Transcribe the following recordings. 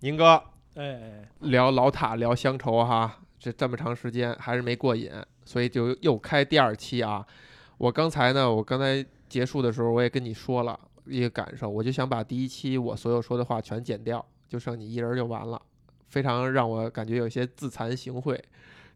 宁哥哎哎，聊老塔聊乡愁哈，这这么长时间还是没过瘾，所以就又开第二期啊。我刚才呢，我刚才结束的时候我也跟你说了一个感受，我就想把第一期我所有说的话全剪掉，就剩你一人就完了，非常让我感觉有些自惭形秽，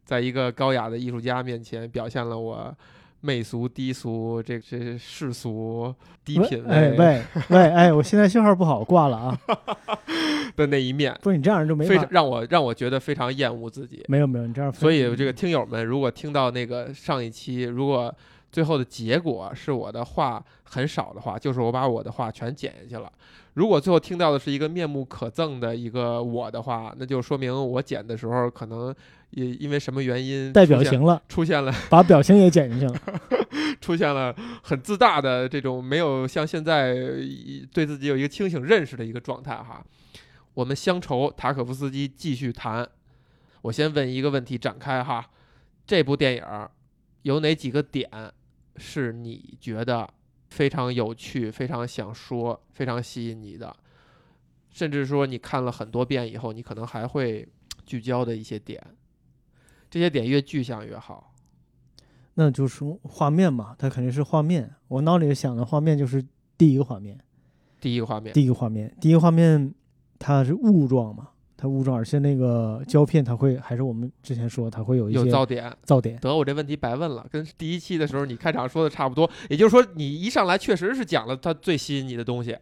在一个高雅的艺术家面前表现了我媚俗、低俗、这这世俗、低品哎喂喂哎，我现在信号不好，挂了啊！的那一面，不是你这样就没，非常让我让我觉得非常厌恶自己。没有没有，你这样，所以这个听友们，如果听到那个上一期，如果最后的结果是我的话很少的话，就是我把我的话全剪下去了。如果最后听到的是一个面目可憎的一个我的话，那就说明我剪的时候可能也因为什么原因带表情了，出现了把表情也剪进去了。出现了很自大的这种没有像现在对自己有一个清醒认识的一个状态哈。我们乡愁塔可夫斯基继续谈。我先问一个问题展开哈，这部电影有哪几个点是你觉得非常有趣、非常想说、非常吸引你的，甚至说你看了很多遍以后，你可能还会聚焦的一些点？这些点越具象越好。那就是画面嘛，它肯定是画面。我脑里想的画面就是第一个画面，第一个画面，第一个画面，第一个画面，它是雾状嘛，它雾状，而且那个胶片它会，还是我们之前说它会有一有些噪点。噪点。得，我这问题白问了，跟第一期的时候你开场说的差不多。也就是说，你一上来确实是讲了它最吸引你的东西。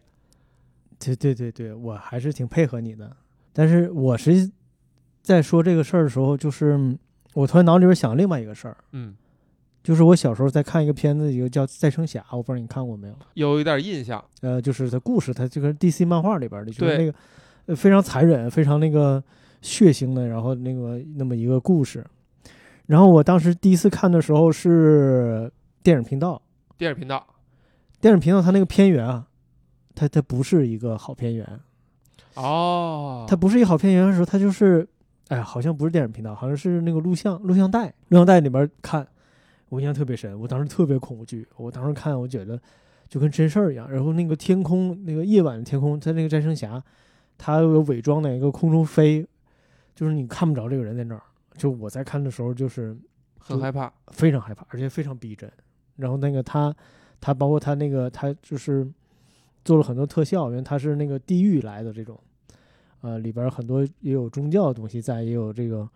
对对对对，我还是挺配合你的。但是我实际在说这个事儿的时候，就是嗯我突然脑里边想另外一个事儿，嗯，就是我小时候在看一个片子，一个叫《再生侠》，我不知道你看过没有？有一点印象。呃，就是它故事，它这个 DC 漫画里边的，就是对那个呃非常残忍、非常那个血腥的，然后那个那么一个故事。然后我当时第一次看的时候是电影频道，电影频道电影频道它那个片源啊，它它不是一个好片源，哦，它不是一个好片源的时候，它就是，哎呀，好像不是电影频道，好像是那个录像录像带，录像带里边看，我印象特别深，我当时特别恐惧，我当时看我觉得就跟真事儿一样，然后那个天空，那个夜晚的天空，它那个战生侠，他有伪装在一个空中飞，就是你看不着这个人在那儿，就我在看的时候就是很害怕。非常害怕，而且非常逼真。然后那个他，他包括他那个他就是做了很多特效，因为他是那个地狱来的这种，呃，里边很多也有宗教的东西在，也有这个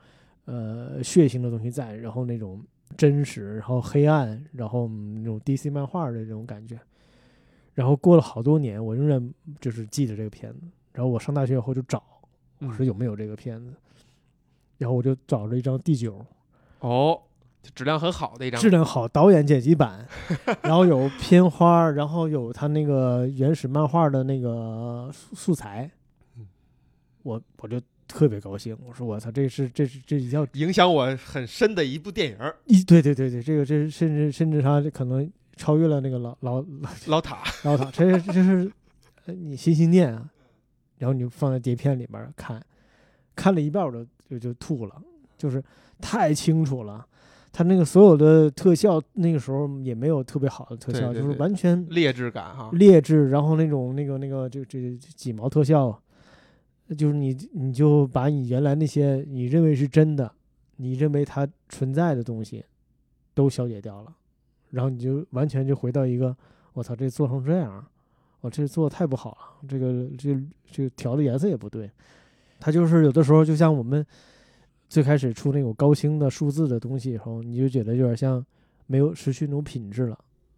呃血腥的东西在，然后那种真实，然后黑暗，然后嗯那种 DC 漫画的这种感觉。然后过了好多年，我仍然就是记得这个片子。然后我上大学以后就找，我说嗯有没有这个片子，然后我就找了一张第九，哦，质量很好的一张质。量好，导演剪辑版，然后有片花，然后有他那个原始漫画的那个素素材嗯，我我就特别高兴，我说我操，这是这是这叫影响我很深的一部电影儿一对对对对，这个这甚至甚至他可能超越了那个老老《老塔》。老塔，这这是呃你心心念啊，然后你就放在碟片里边看，看了一半我就就就吐了，就是太清楚了。他那个所有的特效，那个时候也没有特别好的特效，就是完全劣质感哈。劣质，然后那种那个那个这这几毛特效，就是你你就把你原来那些你认为是真的，你认为它存在的东西，都消解掉了，然后你就完全就回到一个我操，这做成这样，我这做的太不好了，这个这这个调的颜色也不对，它就是有的时候就像我们最开始出那种高清的数字的东西以后，你就觉得有点像没有失去那种品质了，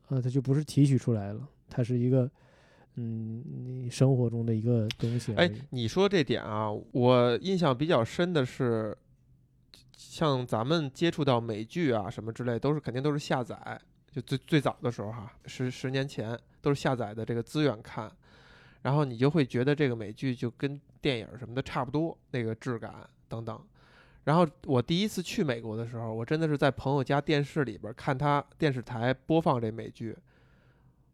啊，它就不是提取出来了，它是一个嗯你生活中的一个东西哎。，你说这点啊，我印象比较深的是，像咱们接触到美剧啊什么之类，都是肯定都是下载，就最最早的时候哈，十十年前都是下载的这个资源看，然后你就会觉得这个美剧就跟电影什么的差不多，那个质感等等。然后我第一次去美国的时候，我真的是在朋友家电视里边看他电视台播放这美剧，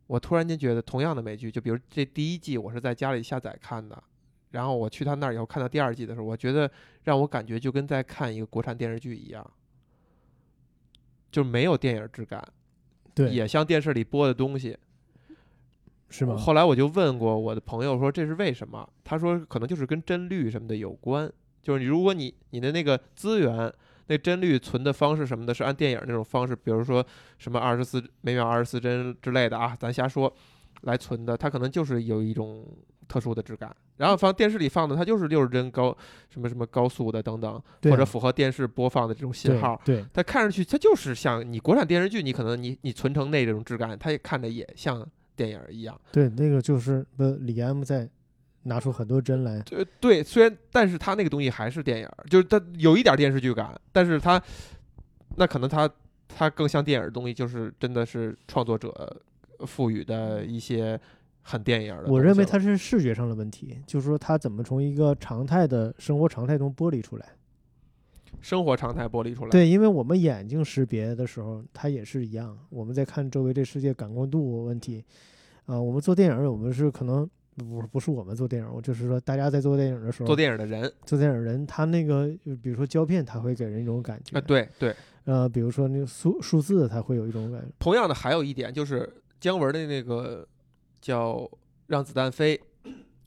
我突然间觉得同样的美剧，就比如这第一季我是在家里下载看的，然后我去他那儿以后看到第二季的时候，我觉得让我感觉就跟在看一个国产电视剧一样，就没有电影质感，对，也像电视里播的东西。是吗？后来我就问过我的朋友说这是为什么？他说可能就是跟帧率什么的有关，就是你如果你你的那个资源。那帧率存的方式什么的，是按电影那种方式，比如说什么二十四每秒二十四帧之类的啊，咱瞎说，来存的，它可能就是有一种特殊的质感。然后放电视里放的，它就是六十帧高，什么什么高速的等等，或者符合电视播放的这种信对号，对它看上去它就是像你国产电视剧，你可能你你存成那种质感，它也看着也像电影一样。对，那个就是不李安在拿出很多针来，对，对，虽然但是他那个东西还是电影儿，就是它有一点电视剧感，但是它那可能它它更像电影儿的东西，就是真的是创作者赋予的一些很电影儿的。我认为它是视觉上的问题，就是说它怎么从一个常态的生活常态中剥离出来。生活常态剥离出来。对，因为我们眼睛识别的时候，它也是一样，我们在看周围这世界感光度问题。啊、我们做电影，我们是可能不不是我们做电影，我就是说大家在做电影的时候，做电影的人做电影人，他那个就比如说胶片，它会给人一种感觉。啊，对对。呃，比如说那个数数字，它会有一种感觉。同样的，还有一点就是姜文的那个叫《让子弹飞》，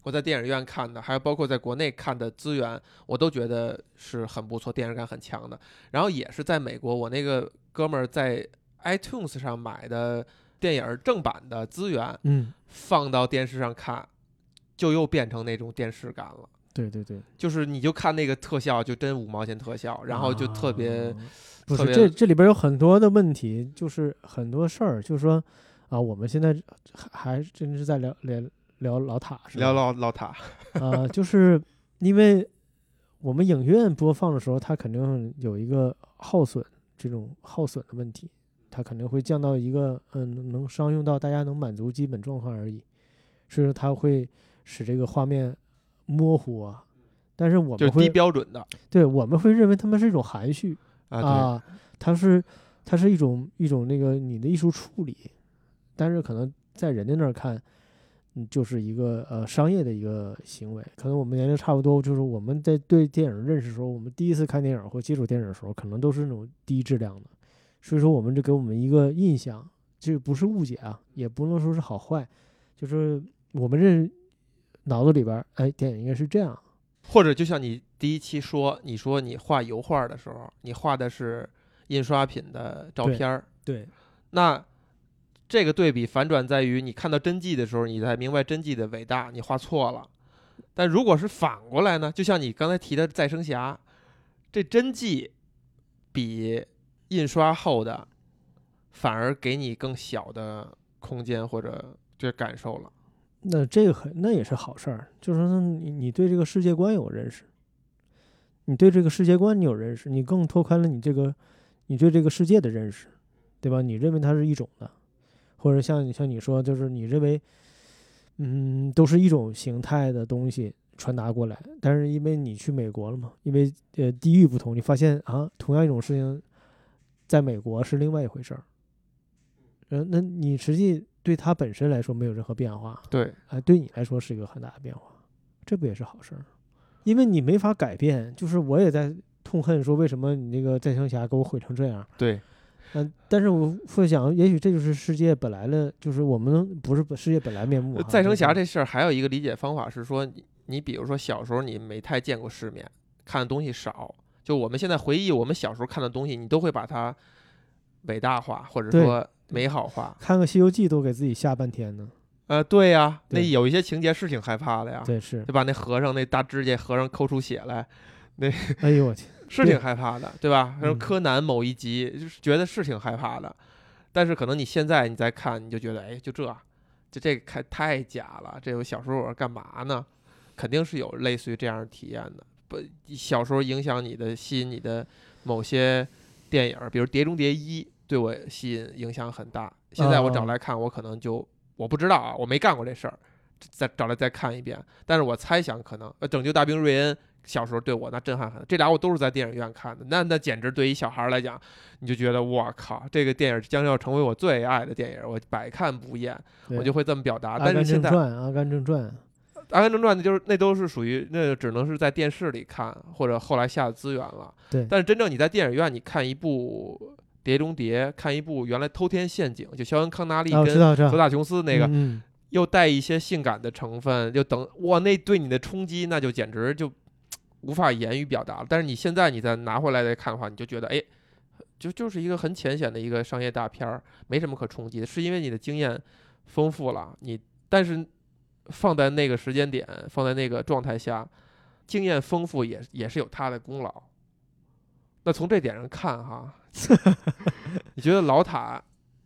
我在电影院看的，还有包括在国内看的资源，我都觉得是很不错，电影感很强的。然后也是在美国，我那个哥们儿在 iTunes 上买的电影正版的资源，嗯，放到电视上看，就又变成那种电视感了。对对对，就是你就看那个特效，就真五毛钱特效，然后就特别、啊不是这这里边有很多的问题，就是很多事儿，就是说啊，我们现在还还真是在聊聊聊老塔是吧？聊老老塔。啊，就是因为我们影院播放的时候，它肯定有一个耗损这种耗损的问题，它肯定会降到一个嗯能商用到大家能满足基本状况而已，所以说它会使这个画面模糊啊。但是我们会标准的对我们会认为他们是一种含蓄啊，它是它是一种一种那个你的艺术处理，但是可能在人家那儿看，嗯，就是一个呃商业的一个行为。可能我们年龄差不多，就是我们在对电影认识的时候，我们第一次看电影或接触电影的时候，可能都是那种低质量的，所以说我们就给我们一个印象，这不是误解啊，也不能说是好坏，就是我们认脑子里边儿，哎，电影应该是这样。或者就像你第一期说，你说你画油画的时候，你画的是印刷品的照片儿，对，那这个对比反转在于，你看到真迹的时候，你才明白真迹的伟大，你画错了。但如果是反过来呢？就像你刚才提的《再生侠》，这真迹比印刷后的反而给你更小的空间或者这感受了。那这个很那也是好事儿，就是说你你对这个世界观有认识，你对这个世界观你有认识，你更拓宽了你这个你对这个世界的认识，对吧？你认为它是一种的，或者像你像你说，就是你认为，嗯，都是一种形态的东西传达过来，但是因为你去美国了嘛，因为呃地域不同，你发现啊，同样一种事情，在美国是另外一回事儿，嗯，那你实际对它本身来说没有任何变化，对，哎，对你来说是一个很大的变化，这不也是好事儿？因为你没法改变，就是我也在痛恨说为什么你那个再生侠给我毁成这样，对，嗯、但是我会想，也许这就是世界本来的，就是我们不是世界本来面目哈。再生侠这这事儿还有一个理解方法是说，你你比如说小时候你没太见过世面，看的东西少，就我们现在回忆我们小时候看的东西，你都会把它伟大化或者说美好化。看个《西游记》都给自己吓半天呢。呃，对呀，那有一些情节是挺害怕的呀，对，是，对吧？那和尚那大指甲，和尚抠出血来，那哎呦我天，对是挺害怕的，对吧？然后嗯柯南某一集就是觉得是挺害怕的，但是可能你现在你再看，你就觉得，哎，就这，就这个看太假了，这我小时候我干嘛呢？肯定是有类似于这样的体验的。不，小时候影响你的、吸引你的某些电影儿，比如《碟中谍一》，对我吸引影响很大。现在我找哦来看，我可能就我不知道啊，我没干过这事儿，再找来再看一遍。但是我猜想可能，呃，《拯救大兵瑞恩》小时候对我那震撼很，这俩我都是在电影院看的，那那简直对于小孩儿来讲，你就觉得我靠，这个电影将要成为我最爱的电影，我百看不厌，我就会这么表达。但是现在《正传》《阿甘正传》，阿甘正传》那就是那都是属于那只能是在电视里看，或者后来下的资源了。对但是真正你在电影院，你看一部《碟中谍》，看一部原来《偷天陷阱》，就肖恩康纳利跟知道，知道何大琼斯那个，嗯，又带一些性感的成分，就等哇，那对你的冲击那就简直就无法言语表达了。但是你现在你再拿回来再看的话，你就觉得哎，就就是一个很浅显的一个商业大片儿，没什么可冲击的，是因为你的经验丰富了，你但是放在那个时间点，放在那个状态下，经验丰富也也是有他的功劳。那从这点上看哈，你觉得老塔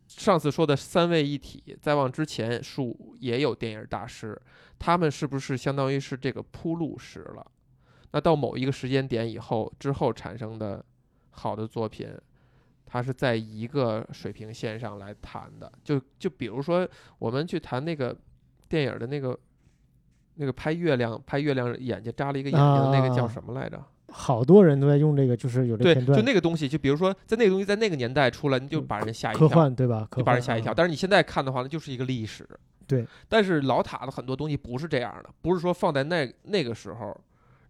上次说的三位一体，再往之前数也有电影大师，他们是不是相当于是这个铺路石了？那到某一个时间点以后之后产生的好的作品，它是在一个水平线上来谈的。就就比如说我们去谈那个电影的那个那个拍月亮拍月亮眼睛扎了一个眼睛的那个叫啊什么来着？好多人都在用这个，就是有这对，片段，就那个东西，就比如说在那个东西在那个年代出来，你就嗯把人吓一科跳，幻对吧？就把人吓一跳。啊但是你现在看的话，那就是一个历史。对。但是老塔的很多东西不是这样的，不是说放在那那个时候，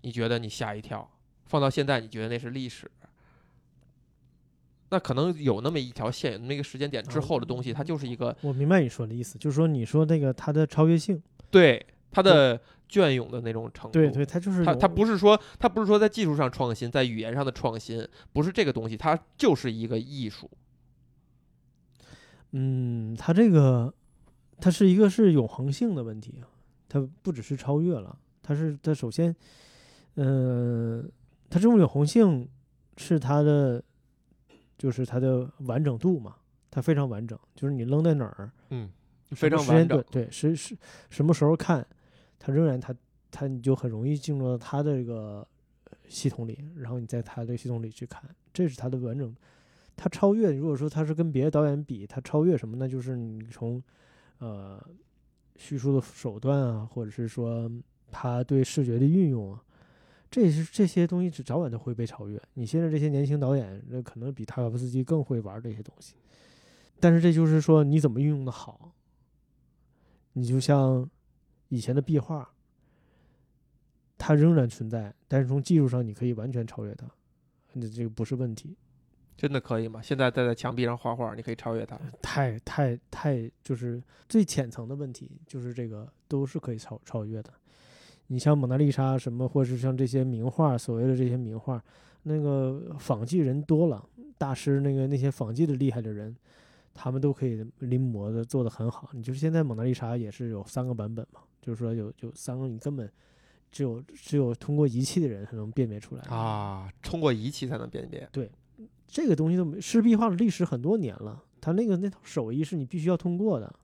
你觉得你吓一跳，放到现在你觉得那是历史。那可能有那么一条线，有那么一个时间点之后的东西，它就是一个我明白你说的意思，就是说你说那个它的超越性，对它的隽永的那种程度。对对，它就是它它不是说它不是说在技术上创新，在语言上的创新，不是这个东西，它就是一个艺术。嗯，它这个它是一个是永恒性的问题啊，它不只是超越了，它是它首先，呃，它这种永恒性是它的，就是它的完整度嘛，它非常完整，就是你扔在哪儿，嗯，非么时间常完整段。对，是是什么时候看，它仍然它它你就很容易进入到它的这个呃系统里，然后你在它的系统里去看，这是它的完整。它超越，如果说它是跟别的导演比，它超越什么呢？就是你从呃叙述的手段啊，或者是说他对视觉的运用啊，这是这些东西是早晚都会被超越。你现在这些年轻导演，那可能比塔可夫斯基更会玩这些东西，但是这就是说你怎么运用的好。你就像以前的壁画，它仍然存在，但是从技术上你可以完全超越它，那这个不是问题。真的可以吗？现在在在墙壁上画画，你可以超越它。太太太就是最浅层的问题，就是这个都是可以超超越的。你像蒙娜丽莎什么，或者是像这些名画，所谓的这些名画，那个仿迹人多了，大师那个那些仿迹的厉害的人，他们都可以临摹的做的很好。你就是现在蒙娜丽莎也是有三个版本嘛，就是说有有三个你根本只有只有通过仪器的人才能辨别出来啊，通过仪器才能辨别。对这个东西都没，湿壁画的历史很多年了，它那个那套手艺是你必须要通过的，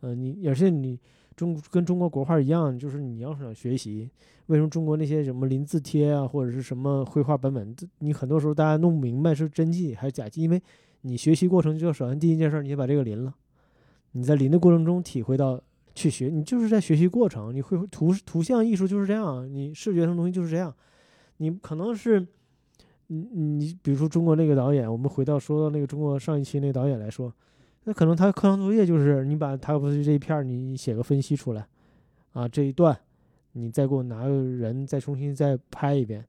呃，你而且你中跟中国国画一样，就是你要是想学习，为什么中国那些什么临字帖啊，或者是什么绘画版本，你很多时候大家弄不明白是真迹还是假迹，因为你学习过程就首先第一件事，你先把这个临了，你在临的过程中体会到去学，你就是在学习过程，你会图图像艺术就是这样，你视觉上东西就是这样，你可能是。你你比如说中国那个导演，我们回到说到那个中国上一期那个导演来说，那可能他课堂作业就是你把塔可夫斯基这一片儿你写个分析出来，啊这一段，你再给我拿个人再重新再拍一遍，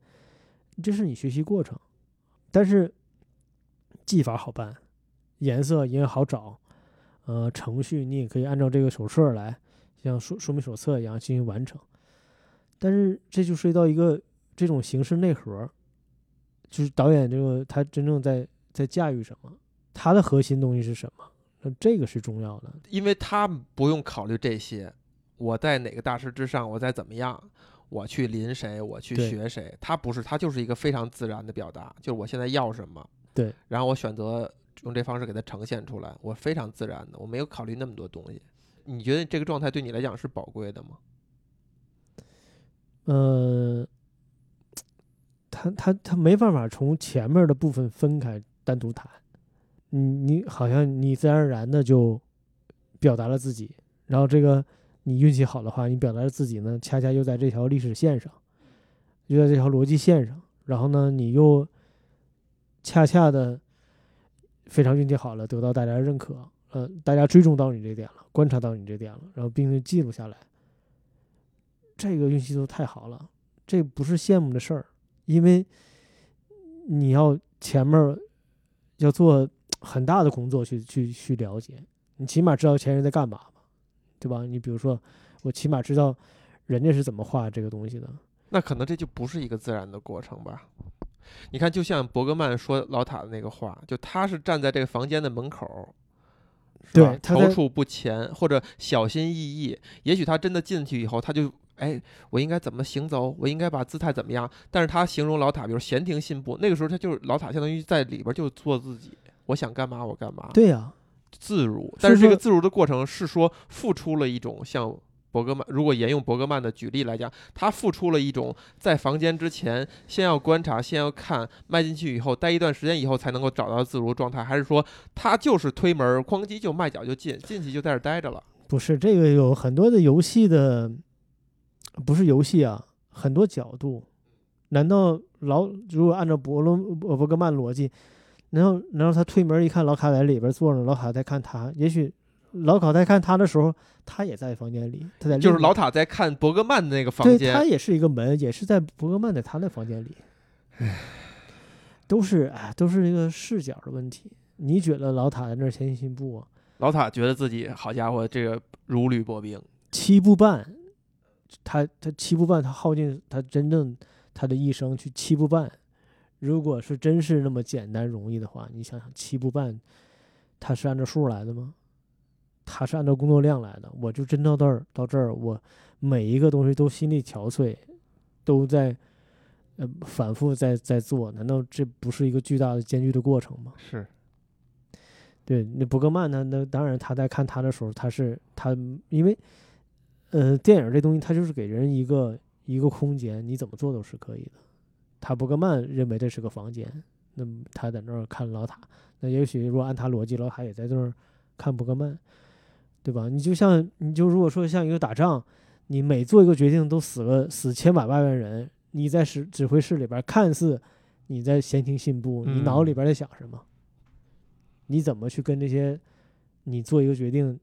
这是你学习过程，但是技法好办，颜色也好找，呃程序你也可以按照这个手册来，像说说明手册一样进行完成，但是这就涉及到一个这种形式内核。就是导演这个他真正在在驾驭什么，他的核心东西是什么？那这个是重要的。因为他不用考虑这些，我在哪个大师之上，我再怎么样，我去临谁，我去学谁，他不是，他就是一个非常自然的表达，就是我现在要什么，对，然后我选择用这方式给它呈现出来，我非常自然的，我没有考虑那么多东西。你觉得这个状态对你来讲是宝贵的吗？呃，他他他没办法从前面的部分分开单独谈，你你好像你自然而然的就表达了自己，然后这个你运气好的话，你表达了自己呢，恰恰又在这条历史线上，就在这条逻辑线上，然后呢，你又恰恰的非常运气好了，得到大家认可，呃，大家追踪到你这点了，观察到你这点了，然后并且记录下来。这个运气都太好了，这不是羡慕的事儿，因为你要前面要做很大的工作去去去了解，你起码知道前人在干嘛吧，对吧？你比如说，我起码知道人家是怎么画这个东西的。那可能这就不是一个自然的过程吧？你看，就像伯格曼说老塔的那个画，就他是站在这个房间的门口，对踌躇不前或者小心翼翼。也许他真的进去以后，他就哎，我应该怎么行走？我应该把姿态怎么样？但是他形容老塔，比如闲庭信步，那个时候他就是老塔，相当于在里边就做自己，我想干嘛我干嘛，对呀、自如。但是这个自如的过程是说付出了一种像。伯格曼，如果沿用伯格曼的举例来讲，他付出了一种在房间之前先要观察，先要看，迈进去以后待一段时间以后才能够找到自如状态，还是说他就是推门儿哐叽就迈脚就进，进去就在这儿待着了？不是这个有很多的游戏的，不是游戏啊，很多角度。难道老如果按照伯伦伯伯格曼逻辑，难道难道他推门一看老卡在里边坐着，老卡在看他？也许老卡在看他的时候，他也在房间里，他在就是老塔在看伯格曼的那个房对，间他，也是一个门，也是在伯格曼在他的房间里。都是哎，都是一个视角的问题。你觉得老塔在那儿前进信步啊？老塔觉得自己好家伙，这个如履薄冰。七步半，他他七步半，他耗尽他真正他的一生去七步半。如果是真是那么简单容易的话，你想想七步半，他是按照数来的吗？他是按照工作量来的。我就真到这儿到这儿，我每一个东西都心力憔悴，都在呃反复在在做，难道这不是一个巨大的艰巨的过程吗？是，对，那伯格曼他？那当然，他在看他的时候，他是他，因为，呃，电影这东西，它就是给人一个一个空间，你怎么做都是可以的。他伯格曼认为这是个房间，那么他在那儿看老塔，那也许如果按他逻辑，老塔也在那儿看伯格曼，对吧？你就像你就如果说像一个打仗，你每做一个决定都死了死千百万万人，你在指指挥室里边看似你在闲庭信步，你脑里嗯边在想什么？你怎么去跟这些你做一个决定，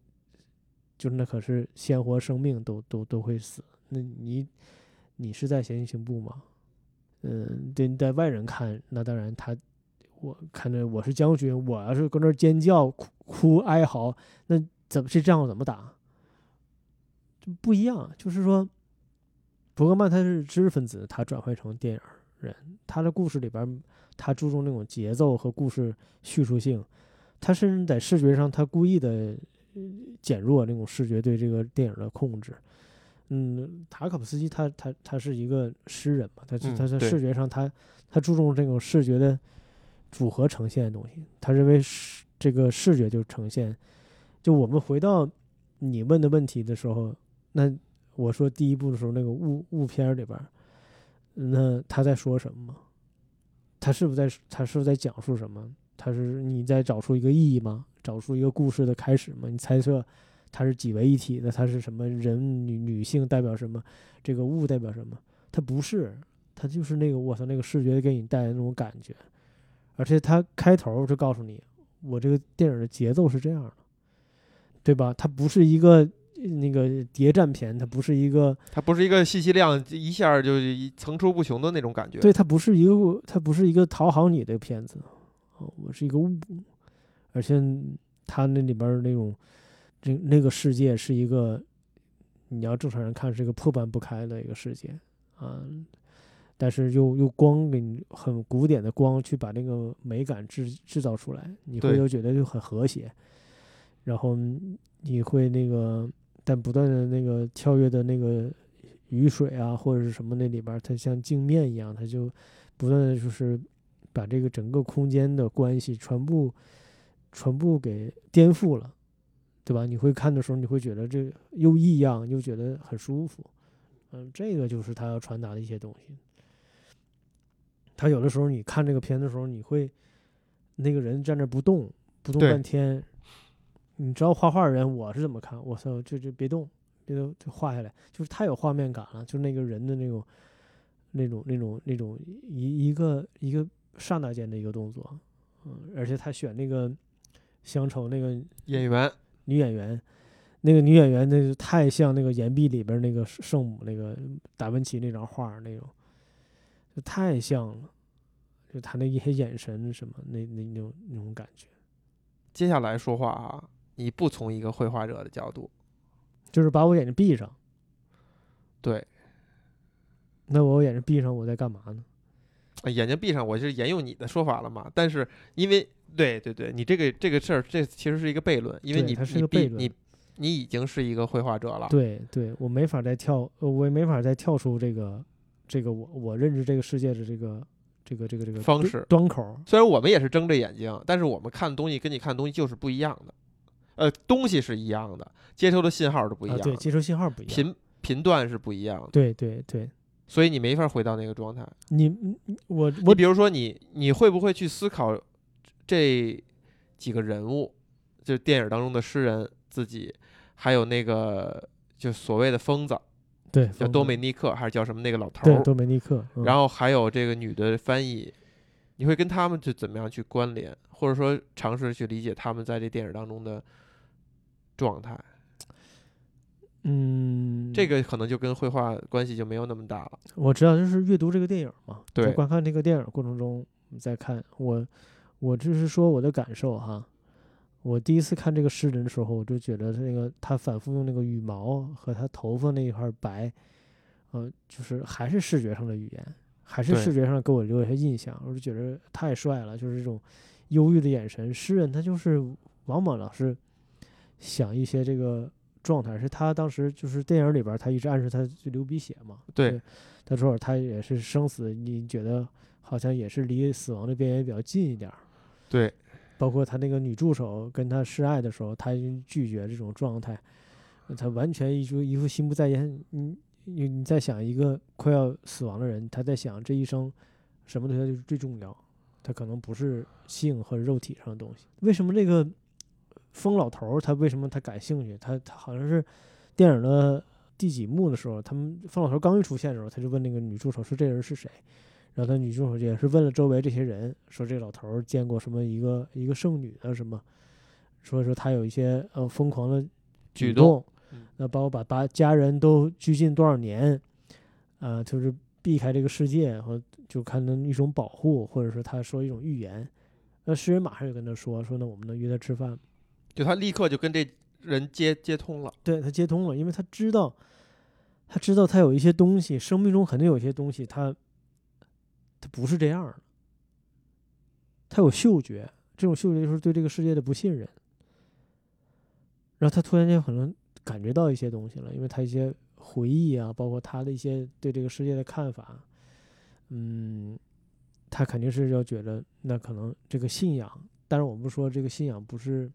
就是那可是鲜活生命都都都会死，那你你是在闲庭信步吗？嗯，对，在外人看，那当然他，我看着我是将军，我要是搁那尖叫、哭哭哀嚎，那怎么这仗怎么打？就不一样，就是说，伯格曼他是知识分子，他转换成电影人，他的故事里边，他注重那种节奏和故事叙述性，他甚至在视觉上，他故意的减弱那种视觉对这个电影的控制。嗯，塔可夫斯基他他他是一个诗人嘛，他他在视觉上他他注重这种视觉的组合呈现的东西，他认为视这个视觉就是呈现。就我们回到你问的问题的时候，那我说第一部的时候那个雾雾片儿里边儿，那他在说什么吗？他是不是在他是不是在讲述什么？他是你在找出一个意义吗？找出一个故事的开始吗？你猜测它是几为一体的？它是什么人女女性代表什么？这个物代表什么？它不是，它就是那个我操那个视觉给你带来那种感觉，而且它开头就告诉你，我这个电影的节奏是这样的，对吧？它不是一个那个谍战片，它不是一个它不是一个信息量一下就一层出不穷的那种感觉。对，它不是一个，它不是一个讨好你的片子，哦，我是一个物，而且它那里边儿那种，这那个世界是一个，你要正常人看是一个破败不开的一个世界啊，但是又又光给你很古典的光去把那个美感制制造出来，你会对。就觉得就很和谐，然后你会那个但不断的那个跳跃的那个雨水啊或者是什么那里边儿，它像镜面一样，它就不断的就是把这个整个空间的关系全部全部给颠覆了，对吧？你会看的时候，你会觉得这又异样又觉得很舒服，嗯，这个就是他要传达的一些东西。他有的时候你看这个片的时候，你会那个人站那不动不动半天，你知道画画人我是怎么看？我操，就就别动，别动，就画下来，就是太有画面感了，就那个人的那种那种那种那种一一个一个刹那间的一个动作，嗯，而且他选那个乡愁那个演员女演员，那个女演员那就太像那个岩壁里边那个圣母那个达芬奇那张画儿那种，就太像了，就他那一些眼神什么那那那种那种感觉。接下来说话啊，你不从一个绘画者的角度，就是把我眼睛闭上。对，那我眼睛闭上，我在干嘛呢？啊眼睛闭上，我是沿用你的说法了嘛？但是因为对对对，你这个这个事儿，这其实是一个悖论，因为你是一个悖论闭你你已经是一个绘画者了，对对，我没法再跳，呃我也没法再跳出这个这个我我认知这个世界的这个这个这个这个方式端口儿。虽然我们也是睁着眼睛，但是我们看的东西跟你看的东西就是不一样的。呃，东西是一样的，接收的信号是不一啊，样的，对，接收信号不一样。频频段是不一样的，对对对，所以你没法回到那个状态。你你我你我比如说你，你会不会去思考这几个人物，就是电影当中的诗人自己，还有那个就所谓的疯子，对叫多美尼克还是叫什么那个老头对儿，多美尼克，嗯然后还有这个女的翻译，你会跟他们去怎么样去关联，或者说尝试去理解他们在这电影当中的状态？嗯，这个可能就跟绘画关系就没有那么大了。我知道，就是阅读这个电影嘛，在对观看这个电影过程中你再看我，我就是说我的感受哈。我第一次看这个诗人的时候，我就觉得他那个他反复用那个羽毛和他头发那一块白，呃，就是还是视觉上的语言，还是视觉上给我留下印象，我就觉得太帅了，就是这种忧郁的眼神。诗人他就是往往老是想一些这个状态，是他当时就是电影里边儿他一直暗示他就流鼻血嘛，对，他说他也是生死，你觉得好像也是离死亡的边缘比较近一点儿。对，包括他那个女助手跟他示爱的时候，他已经拒绝这种状态，他完全一副一副心不在焉。你你你在想一个快要死亡的人，他在想这一生什么对他就是最重要，他可能不是性和肉体上的东西。为什么这个疯老头儿他为什么他感兴趣？他他好像是电影的第几幕的时候，他们疯老头刚一出现的时候，他就问那个女助手说这人是谁？然后他女助手也是问了周围这些人，说这老头儿见过什么一个一个圣女啊什么，说说他有一些呃疯狂的举举动那包括把把家人都拘禁多少年，呃，就是避开这个世界，和就看成一种保护，或者说他说一种预言。那诗人马上就跟他说说，那我们能约他吃饭吗？就他立刻就跟这人接接通了。对他接通了，因为他知道，他知道他有一些东西，生命中肯定有一些东西他，他不是这样的。他有嗅觉，这种嗅觉就是对这个世界的不信任。然后他突然间可能感觉到一些东西了，因为他一些回忆啊，包括他的一些对这个世界的看法，嗯，他肯定是要觉得那可能这个信仰，但是我们说这个信仰不是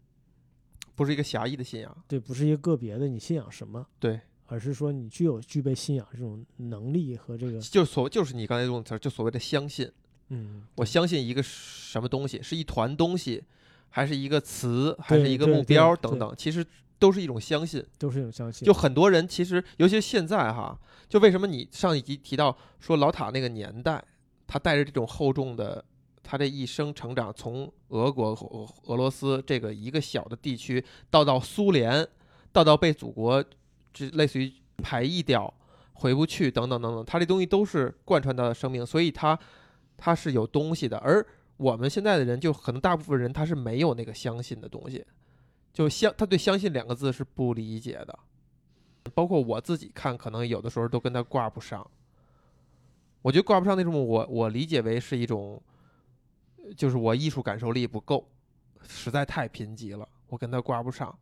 不是一个狭义的信仰，对，不是一个个别的你信仰什么，对，而是说你具有具备信仰这种能力和这个，就所就是你刚才用的词儿，就所谓的相信。嗯，我相信一个什么东西，是一团东西，还是一个词，还是一个目标等等，其实都是一种相信。都是一种相信，就很多人其实，尤其是现在哈，就为什么你上一集提到说老塔那个年代，他带着这种厚重的，他这一生成长，从俄国、俄俄罗斯这个一个小的地区，到到苏联，到到被祖国，这类似于排异掉，回不去等等等等，他这东西都是贯穿他的生命，所以他他是有东西的，而我们现在的人，就可能大部分人他是没有那个相信的东西，就相他对“相信”两个字是不理解的。包括我自己看，可能有的时候都跟他挂不上。我觉得挂不上那种，我我理解为是一种，就是我艺术感受力不够，实在太贫瘠了，我跟他挂不上，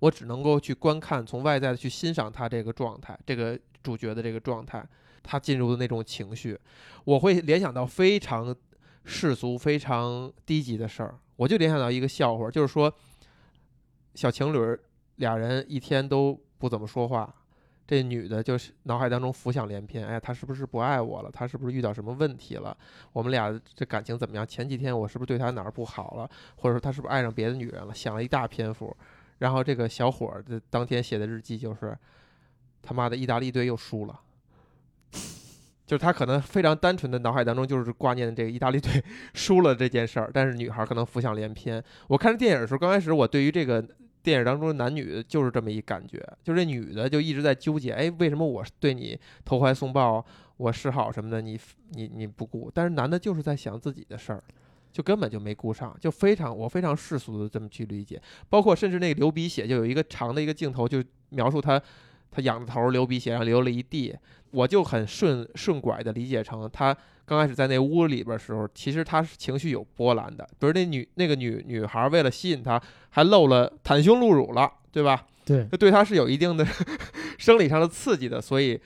我只能够去观看，从外在的去欣赏他这个状态，这个主角的这个状态，他进入的那种情绪，我会联想到非常世俗、非常低级的事儿，我就联想到一个笑话，就是说，小情侣儿俩人一天都不怎么说话，这女的就是脑海当中浮想联翩，哎，他是不是不爱我了？他是不是遇到什么问题了？我们俩这感情怎么样？前几天我是不是对他哪儿不好了？或者说他是不是爱上别的女人了？想了一大篇幅，然后这个小伙儿的当天写的日记就是，他妈的意大利队又输了。就是他可能非常单纯的脑海当中就是挂念的这个意大利队 输了这件事儿，但是女孩可能浮想联翩。我看这电影的时候，刚开始我对于这个电影当中的男女就是这么一感觉，就是这女的就一直在纠结，哎，为什么我对你投怀送抱，我示好什么的，你你你不顾，但是男的就是在想自己的事儿，就根本就没顾上，就非常我非常世俗的这么去理解，包括甚至那个流鼻血，就有一个长的一个镜头，就描述他他仰着头流鼻血，然后流了一地，我就很顺顺拐的理解成他刚开始在那屋里边的时候，其实他是情绪有波澜的，比如那女那个女女孩为了吸引他，还露了袒胸露乳了，对吧？对，这对他是有一定的 生理上的刺激的，所以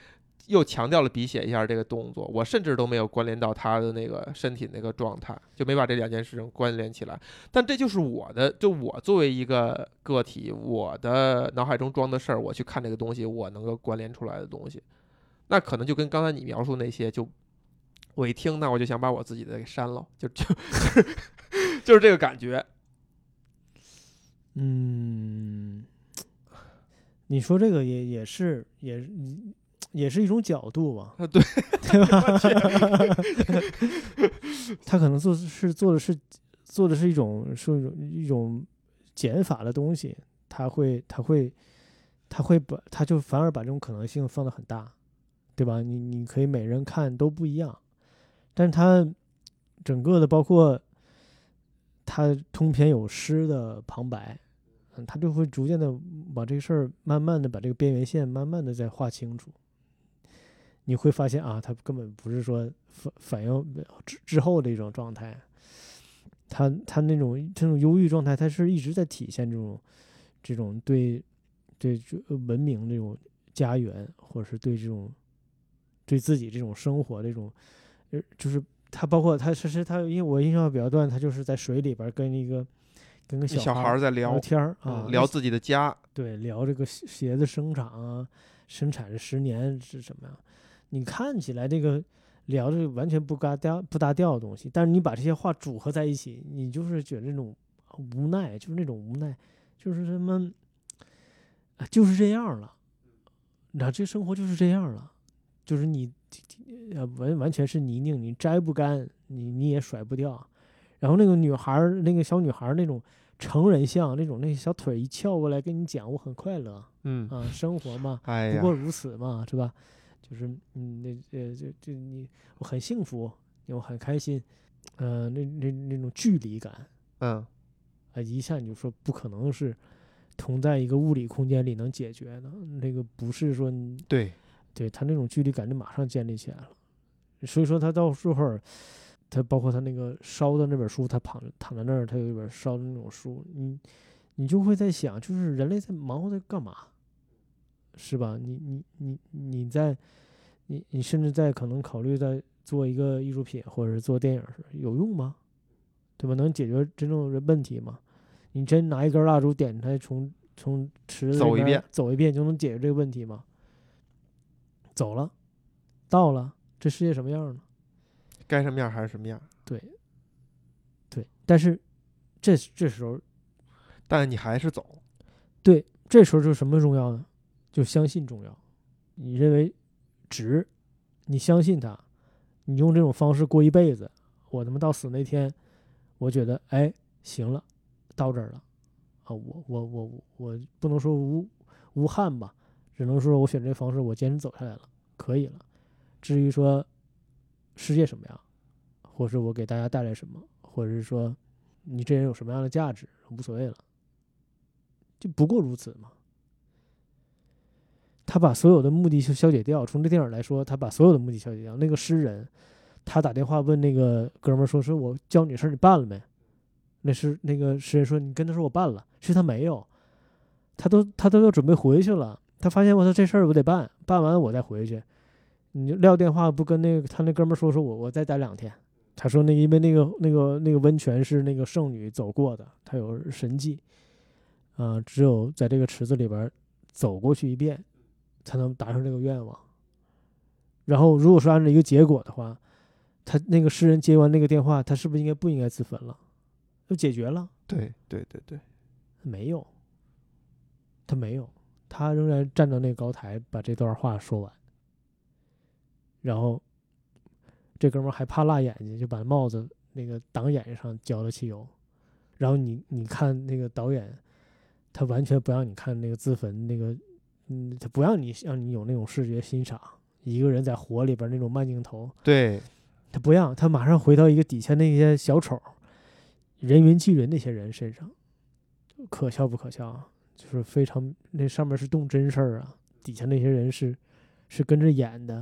又强调了鼻血一下这个动作。我甚至都没有关联到他的那个身体那个状态，就没把这两件事情关联起来。但这就是我的，就我作为一个个体，我的脑海中装的事儿，我去看这个东西，我能够关联出来的东西，那可能就跟刚才你描述那些，就我一听，那我就想把我自己的给删了，就就 就是这个感觉。嗯，你说这个也也是也是也是一种角度吧，啊，对，对吧？他可能做是做的是做的是一种是一种一种减法的东西，他会他会他会把他就反而把这种可能性放得很大，对吧？你你可以每人看都不一样，但是他整个的包括他通篇有诗的旁白，嗯，他就会逐渐的把这个事儿慢慢的把这个边缘线慢慢的再画清楚。你会发现啊，他根本不是说反反应之之后的一种状态，他他那种这种忧郁状态，他是一直在体现这种这种对对这文明这种家园，或者是对这种对自己这种生活这种，呃，就是他包括他其实他，因为我印象比较断，他就是在水里边跟一个跟个小孩在聊聊天儿啊嗯，聊自己的家，对，聊这个鞋鞋子生产啊，生产这十年是什么呀？你看起来这个聊这个完全不搭调不搭调的东西，但是你把这些话组合在一起，你就是觉得那种无奈，就是那种无奈，就是什么啊，就是这样了，那这生活就是这样了，就是你呃完完全是泥泞，你摘不干，你你也甩不掉。然后那个女孩儿，那个小女孩儿那种成人像，那种那小腿一翘过来跟你讲，我很快乐嗯，啊，生活嘛，哎，不过如此嘛，是吧？就是嗯，那呃，就就你我很幸福，我很开心，呃，那那那种距离感嗯，啊，一下你就说不可能是同在一个物理空间里能解决的，那个不是说对，对他那种距离感就马上建立起来了。所以说他到时候，他包括他那个烧的那本书，他躺躺在那儿，他有一本烧的那种书，你你就会在想，就是人类在忙活在干嘛，是吧？你你你你在你你甚至在可能考虑在做一个艺术品或者是做电影时有用吗？对吧？能解决真正的问题吗？你真拿一根蜡烛点开，从从池子里走一遍走一遍就能解决这个问题吗？走了，到了，这世界什么样呢？该什么样还是什么样，对，对，但是这这时候，但你还是走，对，这时候就什么重要呢？就相信重要。你认为值，你相信他，你用这种方式过一辈子，我他妈到死那天，我觉得哎行了，到这儿了，啊，我我我我不能说无无憾吧，只能说我选这方式，我坚持走下来了，可以了。至于说世界什么样，或是我给大家带来什么，或者是说你这人有什么样的价值，无所谓了，就不过如此嘛。他把所有的目的就消解掉。从这电影来说，他把所有的目的消解掉。那个诗人，他打电话问那个哥们儿说：“说我教你事儿，你办了没？”那是那个诗人说：“你跟他说我办了。”其实他没有，他都他都要准备回去了。他发现我他这事儿我得办，办完我再回去。你撂电话不跟那个他那哥们儿说说我我再待两天。他说那因为那个那个那个温泉是那个圣女走过的，他有神迹，啊、只有在这个池子里边走过去一遍，才能达成这个愿望。然后如果说按照一个结果的话，他那个诗人接完那个电话，他是不是应该不应该自焚了？就解决了？对对对对，没有，他没有，他仍然站到那个高台把这段话说完。然后这哥们儿还怕辣眼睛，就把帽子那个挡眼睛上浇了汽油。然后你你看那个导演，他完全不让你看那个自焚那个，嗯，他不让你让你有那种视觉欣赏，一个人在火里边那种慢镜头，对，他不让，他马上回到一个底下那些小丑儿，人云亦云那些人身上，可笑不可笑啊？就是非常那上面是动真事儿啊，底下那些人是是跟着演的，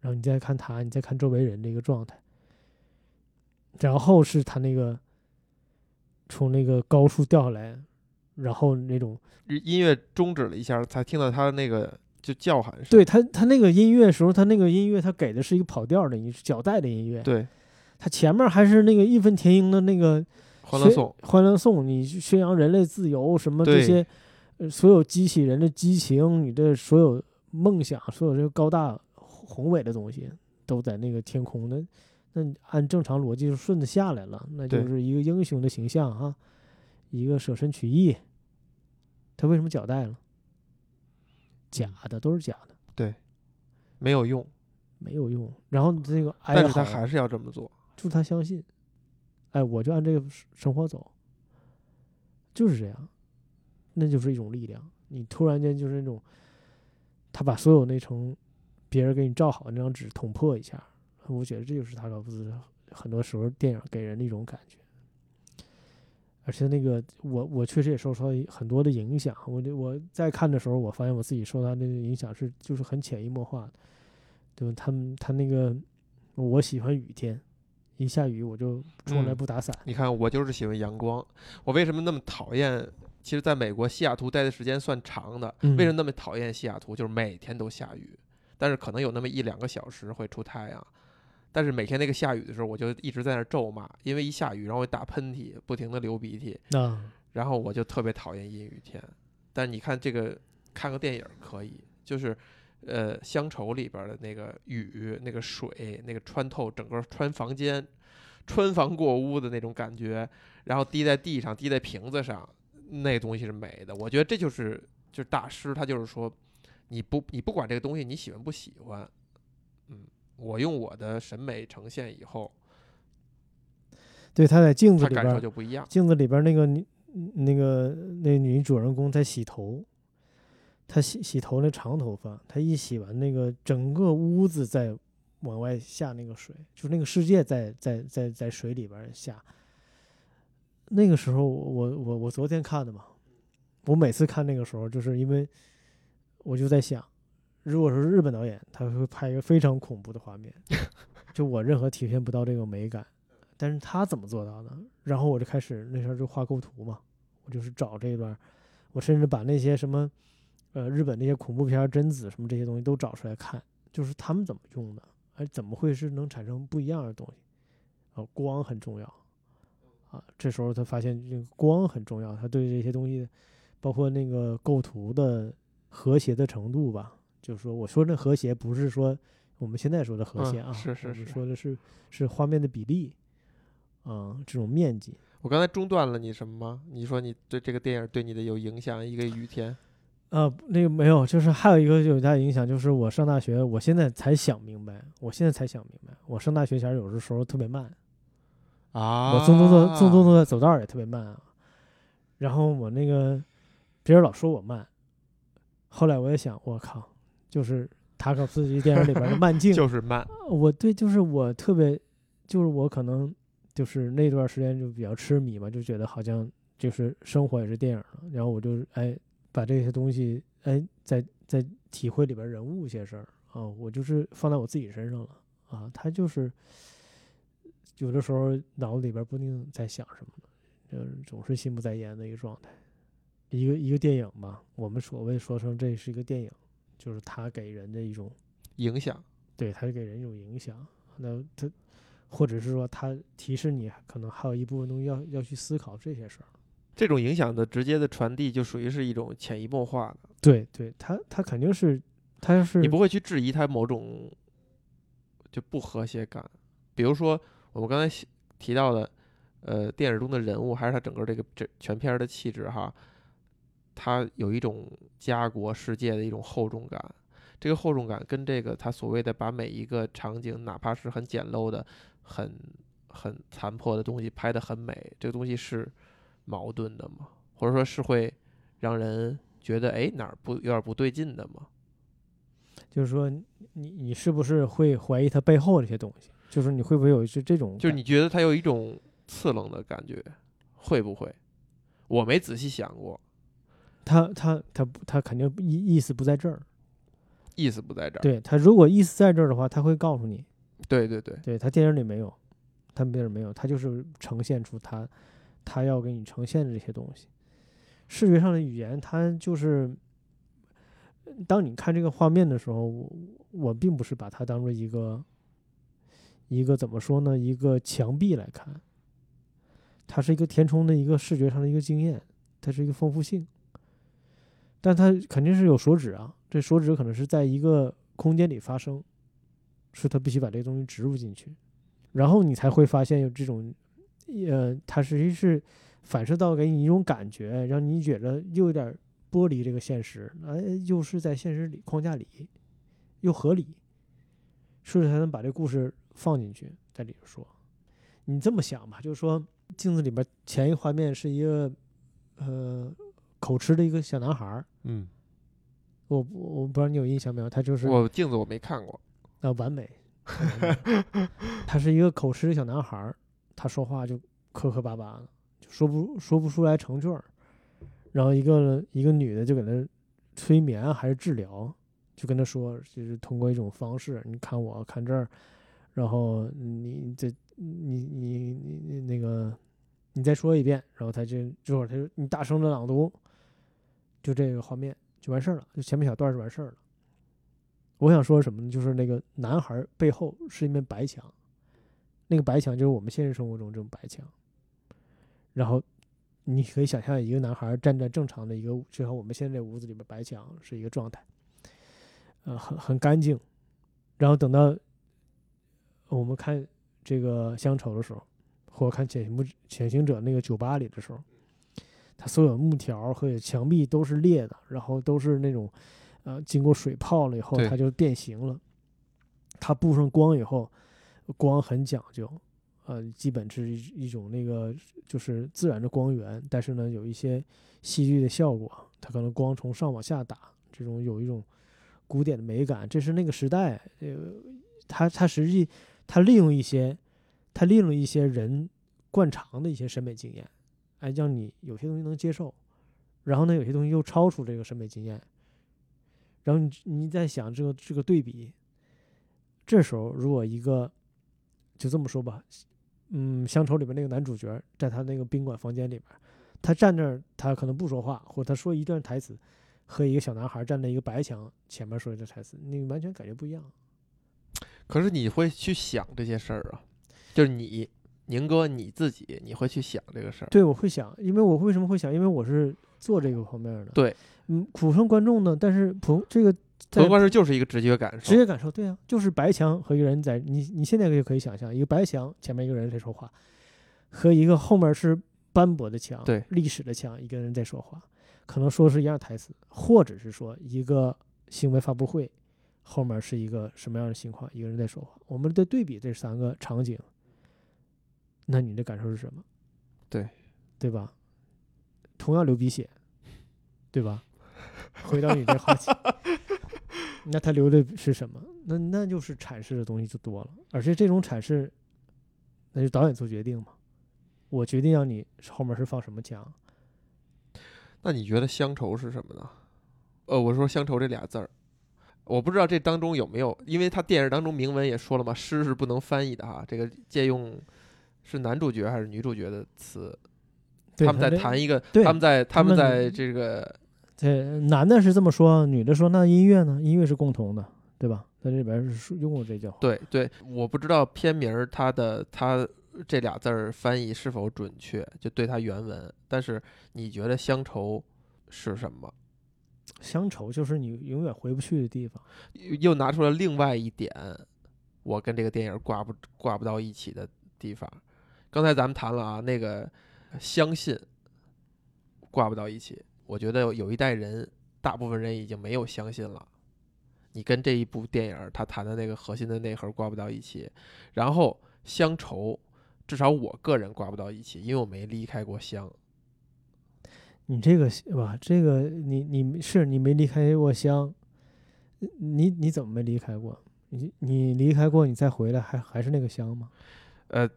然后你再看他，你再看周围人的一个状态，然后是他那个从那个高处掉下来，然后那种音乐终止了一下，才听到他的那个就叫喊声。对他他那个音乐时候，他那个音乐他给的是一个跑调的音脚带的音乐，对，他前面还是那个义愤填膺的那个欢乐颂，欢乐颂，你宣扬人类自由什么这些，呃所有激起人的激情，你的所有梦想，所有这个高大宏伟的东西，都在那个天空。那那你按正常逻辑就顺着下来了，那就是一个英雄的形象啊，一个舍身取义。他为什么脚带了？假的，都是假的，对没有用，没有用。然后这个哀但是他还是要这么做。就他相信，哎，我就按这个生生活走，就是这样，那就是一种力量。你突然间就是那种，他把所有那层别人给你照好的那张纸捅破一下，我觉得这就是塔可夫斯很多时候电影给人的一种感觉。而且那个我我确实也受到很多的影响，我就我在看的时候，我发现我自己受他那个影响是就是很潜移默化的，对吧？他们他那个我喜欢雨天，一下雨我就从来嗯不打伞，你看，我就是喜欢阳光。我为什么那么讨厌？其实，在美国西雅图待的时间算长的，嗯为什么那么讨厌西雅图？就是每天都下雨，但是可能有那么一两个小时会出太阳。但是每天那个下雨的时候，我就一直在那咒骂，因为一下雨，然后我打喷嚏，不停的流鼻涕，那然后我就特别讨厌阴雨天。但你看这个，看个电影可以，就是呃《乡愁》里边的那个雨、那个水、那个穿透整个穿房间、穿房过屋的那种感觉，然后滴在地上、滴在瓶子上，那东西是美的。我觉得这就是就是大师，他就是说，你不你不管这个东西你喜欢不喜欢，嗯，我用我的审美呈现以后，对他在镜子里边就不一样。镜子里边儿那个女那个那女主人公在洗头，她洗洗头那长头发，她一洗完那个整个屋子在往外下那个水，就是那个世界在在在在水里边儿下。那个时候我我我昨天看的嘛，我每次看那个时候，就是因为我就在想，如果是日本导演，他会拍一个非常恐怖的画面，就我任何体现不到这个美感。但是他怎么做到的？然后我就开始那时候就画构图嘛，我就是找这一段儿，我甚至把那些什么，呃，日本那些恐怖片儿、贞子什么这些东西都找出来看，就是他们怎么用的，而怎么会是能产生不一样的东西？啊、光很重要啊。这时候他发现这个光很重要，他对这些东西，包括那个构图的和谐的程度吧，就是说，我说那和谐不是说我们现在说的和谐啊，嗯是是是说的是是画面的比例，嗯、这种面积。我刚才中断了你什么吗？你说你对这个电影对你的有影响，一个雨天。呃，那个没有，就是还有一个有大影响，就是我上大学，我现在才想明白，我现在才想明白，我上大学前有的时候特别慢，啊我动作动动作走道儿也特别慢啊。然后我那个别人老说我慢，后来我也想，我靠，就是塔可夫斯基电影里边的 慢镜，就是慢，我对，就是我特别，就是我可能就是那段时间就比较痴迷嘛，就觉得好像就是生活也是电影了，然后我就哎把这些东西哎在在体会里边人物一些事儿啊，我就是放在我自己身上了啊，他就是有的时候脑子里边不定在想什么，就是总是心不在焉的一个状态。一个一个电影吧，我们所谓说成这是一个电影，就是他给人的一种影响。对，它给人一种影响。那他，或者是说它提示你，可能还有一部分东西要要去思考这些事儿。这种影响的直接的传递，就属于是一种潜移默化的，对对，他他肯定是，它是你不会去质疑他某种就不和谐感。比如说我们刚才提到的，呃，电影中的人物，还是他整个这个这全片儿的气质哈，它有一种家国世界的一种厚重感。这个厚重感跟这个他所谓的把每一个场景，哪怕是很简陋的、很很残破的东西拍得很美，这个东西是矛盾的吗？或者说是会让人觉得哎哪儿不有点不对劲的吗？就是说你你你是不是会怀疑它背后这些东西？就是你会不会有一些这种，就是你觉得它有一种刺棱的感觉，会不会？我没仔细想过，他他他不他肯定意意思不在这儿。意思不在这儿。对他如果意思在这儿的话，他会告诉你。对对对，对他电影里没有，他电影没有，他就是呈现出他他要给你呈现的这些东西。视觉上的语言，它就是当你看这个画面的时候，我我并不是把它当做一个一个怎么说呢，一个墙壁来看，它是一个填充的一个视觉上的一个经验，它是一个丰富性，但它肯定是有所指啊，这所指可能是在一个空间里发生，是他必须把这东西植入进去，然后你才会发现有这种，呃，它实际是反射到给你一种感觉，让你觉得又有点剥离这个现实，哎，又是在现实里框架里，又合理，所以才能把这故事放进去，在里头说。你这么想吧，就是说镜子里边前一画面是一个，呃，口吃的一个小男孩儿，嗯，我不我不知道你有印象没有，他就是我镜子我没看过。啊，完美。他是一个口吃的小男孩儿，他说话就磕磕巴巴的，就说不说不出来成句儿。然后一个一个女的就给他催眠啊还是治疗，就跟他说，就是通过一种方式，你看我看这儿，然后你这你你你你那个你再说一遍，然后他就这会儿他就你大声的朗读，就这个画面就完事儿了，就前面小段儿就完事儿了。我想说什么呢？就是那个男孩背后是一面白墙，那个白墙就是我们现实生活中这种白墙。然后你可以想象一个男孩站在正常的一个，就像我们现在屋子里边白墙是一个状态，呃，很很干净。然后等到我们看这个乡愁的时候，或看潜行者潜行者那个酒吧里的时候，它所有木条和墙壁都是裂的，然后都是那种。呃，经过水泡了以后，它就变形了。它布上光以后，光很讲究，呃，基本是一一种那个就是自然的光源，但是呢，有一些戏剧的效果，它可能光从上往下打，这种有一种古典的美感。这是那个时代，呃，它它实际它利用一些，它利用一些人惯常的一些审美经验，哎，让你有些东西能接受，然后呢，有些东西又超出这个审美经验。然后你你在想这个这个对比，这时候如果一个就这么说吧，嗯，乡愁里边那个男主角在他那个宾馆房间里边，他站那儿，他可能不说话，或者他说一段台词，和一个小男孩站在一个白墙前面说一段台词，那个完全感觉不一样。可是你会去想这些事儿啊，就是你宁哥你自己，你会去想这个事儿。对，我会想，因为我为什么会想？因为我是做这个方面的。对，嗯，普通观众呢，但是普这个普通观众就是一个直觉感受直。觉感受，对啊，就是白墙和一个人在你你现在就可以想象，一个白墙前面一个人在说话，和一个后面是斑驳的墙，对历史的墙，一个人在说话，可能说是一样台词，或者是说一个新闻发布会后面是一个什么样的情况，一个人在说话，我们在对比这三个场景，那你的感受是什么？对，对吧？同样流鼻血，对吧？回到你这话题，那他流的是什么？那那就是阐释的东西就多了，而且这种阐释，那就导演做决定嘛。我决定让你后面是放什么枪，那你觉得乡愁是什么呢？呃，我说乡愁这俩字儿，我不知道这当中有没有，因为他电影当中明文也说了嘛，诗是不能翻译的哈，这个借用是男主角还是女主角的词，他们在谈一个，他们在他们在这个这男的是这么说，女的说那音乐呢？音乐是共同的，对吧？在这里边是说用过这句话。对对，我不知道片名儿它的它这俩字儿翻译是否准确，就对它原文。但是你觉得乡愁是什么？乡愁就是你永远回不去的地方。又又拿出了另外一点，我跟这个电影挂不挂不到一起的地方。刚才咱们谈了啊，那个相信挂不到一起。我觉得有有一代人，大部分人已经没有相信了。你跟这一部电影他谈的那个核心的内核挂不到一起，然后乡愁，至少我个人挂不到一起，因为我没离开过乡。你这个吧，这个你你是你没离开过乡，你你怎么没离开过？你你离开过，你再回来还还是那个乡吗？呃，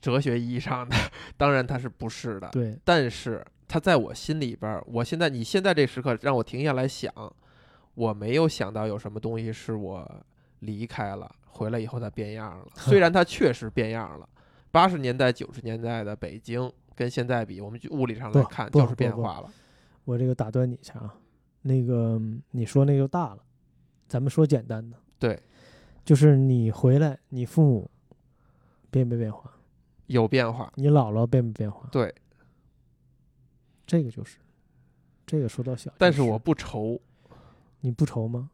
哲学意义上的，当然它是不是的。对，但是它在我心里边儿，我现在你现在这时刻让我停下来想，我没有想到有什么东西是我离开了，回来以后它变样了。虽然它确实变样了，八十年代、九十年代的北京跟现在比，我们物理上来看就是变化了。我这个打断你一下啊，那个你说那就大了，咱们说简单的，对，就是你回来，你父母变没变化？有变化，你姥姥变没变化？对，这个就是，这个说到小，但是我不愁，你不愁吗？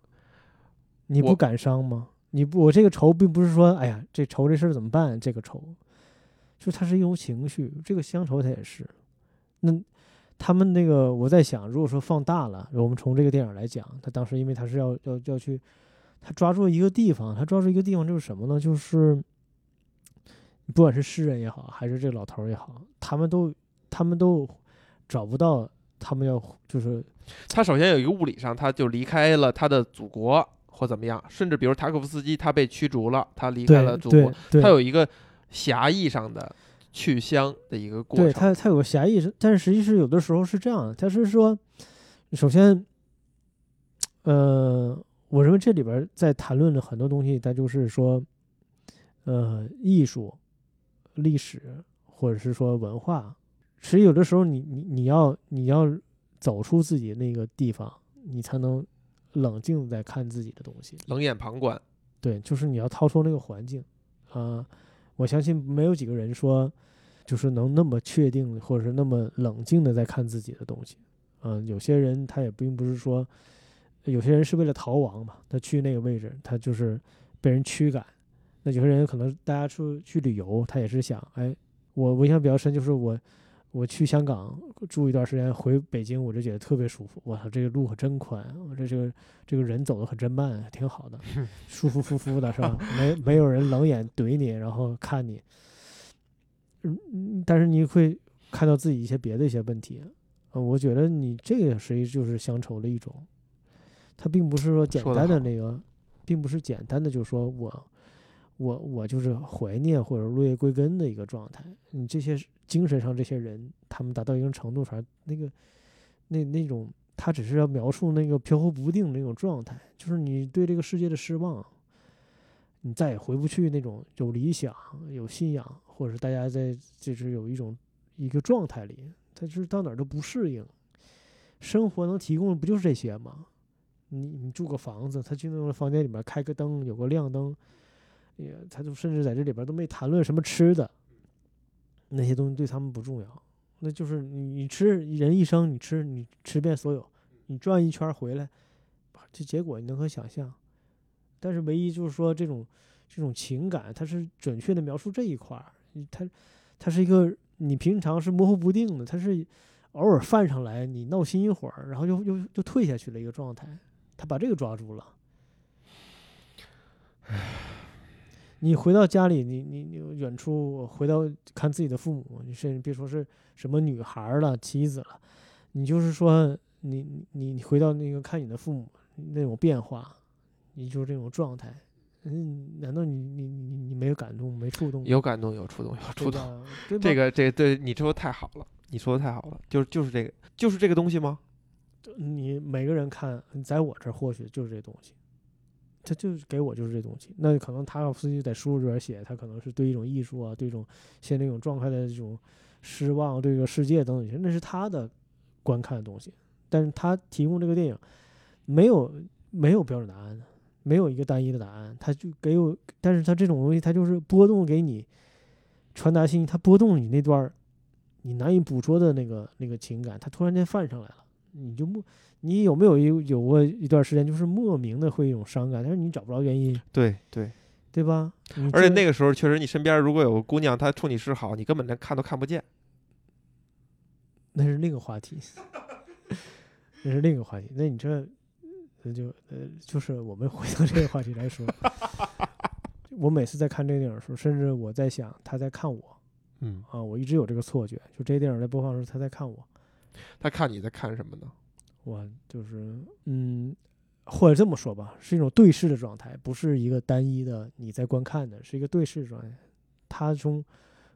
你不感伤吗？你不，我这个愁并不是说，哎呀，这愁这事儿怎么办？这个愁，就是它是一种情绪，这个乡愁它也是。那他们那个，我在想，如果说放大了，我们从这个电影来讲，他当时因为他是要要要去，他抓住一个地方，他抓住一个地方就是什么呢？就是不管是诗人也好，还是这个老头儿也好，他们都他们都找不到他们要就是他首先有一个物理上，他就离开了他的祖国或怎么样，甚至比如塔可夫斯基他被驱逐了，他离开了祖国他有一个狭义上的去乡的一个过程。对他，他有个狭义，是但是实际是有的时候是这样的，他是说，首先，呃，我认为这里边儿在谈论的很多东西，它就是说，呃，艺术、历史或者是说文化，其实有的时候你你你要你要走出自己那个地方，你才能冷静的在看自己的东西。冷眼旁观，对，就是你要掏出那个环境，啊、我相信没有几个人说，就是能那么确定或者是那么冷静的在看自己的东西，嗯、有些人他也并不是说，有些人是为了逃亡嘛，他去那个位置，他就是被人驱赶，那有些人可能大家出去旅游，他也是想，哎，我我印象比较深就是我。我去香港住一段时间，回北京我就觉得特别舒服。我操，这个路可真宽，我这这个这个人走的可真慢，挺好的。舒舒服服的是吧？没没有人冷眼怼你，然后看你。嗯，嗯但是你会看到自己一些别的一些问题。呃，我觉得你这个实际就是乡愁的一种，它并不是说简单的那个，并不是简单的就说我我我就是怀念或者落叶归根的一个状态。你这些精神上这些人，他们达到一定程度反正，那个那那种，他只是要描述那个飘忽不定那种状态，就是你对这个世界的失望，你再也回不去那种有理想、有信仰，或者是大家在就是有一种一个状态里，他就是到哪儿都不适应。生活能提供的不就是这些吗？你你住个房子，他去那个房间里面开个灯，有个亮灯，也他就甚至在这里边都没谈论什么吃的，那些东西对他们不重要，那就是你你吃人一生你吃你吃遍所有，你转一圈回来，这结果你能可想象。但是唯一就是说这种这种情感，它是准确的描述这一块儿，它它是一个你平常是模糊不定的，它是偶尔泛上来，你闹心一会儿，然后又又又退下去了一个状态，他把这个抓住了。你回到家里，你你你远处回到看自己的父母，你甚至别说是什么女孩儿了、妻子了，你就是说你你你你回到那个看你的父母那种变化，你就是这种状态，嗯，难道你你你你没有感动、没触动吗？有感动，有触动，有触动。这个？这个这对你说的太好了，你说的太好了，就是就是这个就是这个东西吗？你每个人看，在我这儿或许就是这东西，他就是给我就是这东西。那可能塔可夫斯基在书里边写，他可能是对一种艺术啊，对一种现在这种状态的这种失望，对这个世界等等一些，那是他的观看的东西。但是他提供这个电影没有没有标准答案，没有一个单一的答案，他就给我，但是他这种东西，他就是波动给你传达信息，他波动你那段儿你难以捕捉的那个那个情感，他突然间泛上来了。你就莫，你有没有有有过一段时间，就是莫名的会有一种伤感，但是你找不着原因，对对，对吧？而且那个时候确实你身边如果有个姑娘，她冲你示好，你根本连看都看不见。那是另一个话题，那是另一个话题。那你这，那就呃，就是我们回到这个话题来说，我每次在看这个电影的时候，甚至我在想他在看我嗯，啊，我一直有这个错觉，就这个电影在播放的时候他在看我，她看你在看什么呢？我就是嗯，或者这么说吧，是一种对视的状态，不是一个单一的你在观看的，是一个对视的状态。他从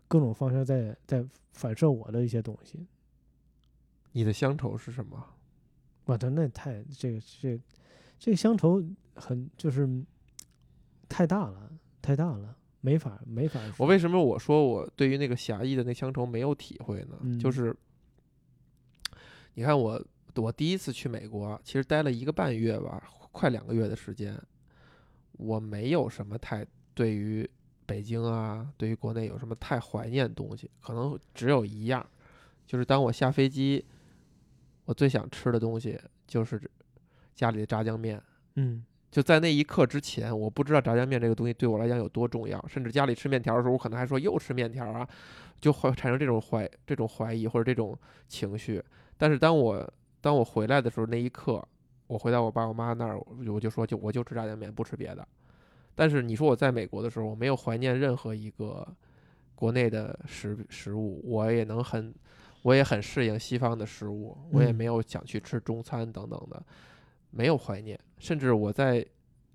各种方向在在反射我的一些东西。你的乡愁是什么？我的那太这个这这个乡愁很就是太大了，太大了，没法没法说。我为什么我说我对于那个狭义的那乡愁没有体会呢？嗯就是你看我我第一次去美国，其实待了一个半月吧，快两个月的时间，我没有什么太对于北京啊，对于国内有什么太怀念的东西，可能只有一样，就是当我下飞机，我最想吃的东西就是家里的炸酱面。嗯就在那一刻之前，我不知道炸酱面这个东西对我来讲有多重要，甚至家里吃面条的时候，我可能还说又吃面条啊，就会产生这种怀这种怀疑或者这种情绪。但是当我当我回来的时候，那一刻，我回到我爸我妈那儿，我我就说就我就吃炸酱面，不吃别的。但是你说我在美国的时候，我没有怀念任何一个国内的食食物，我也能很我也很适应西方的食物，我也嗯没有想去吃中餐等等的。没有怀念，甚至我在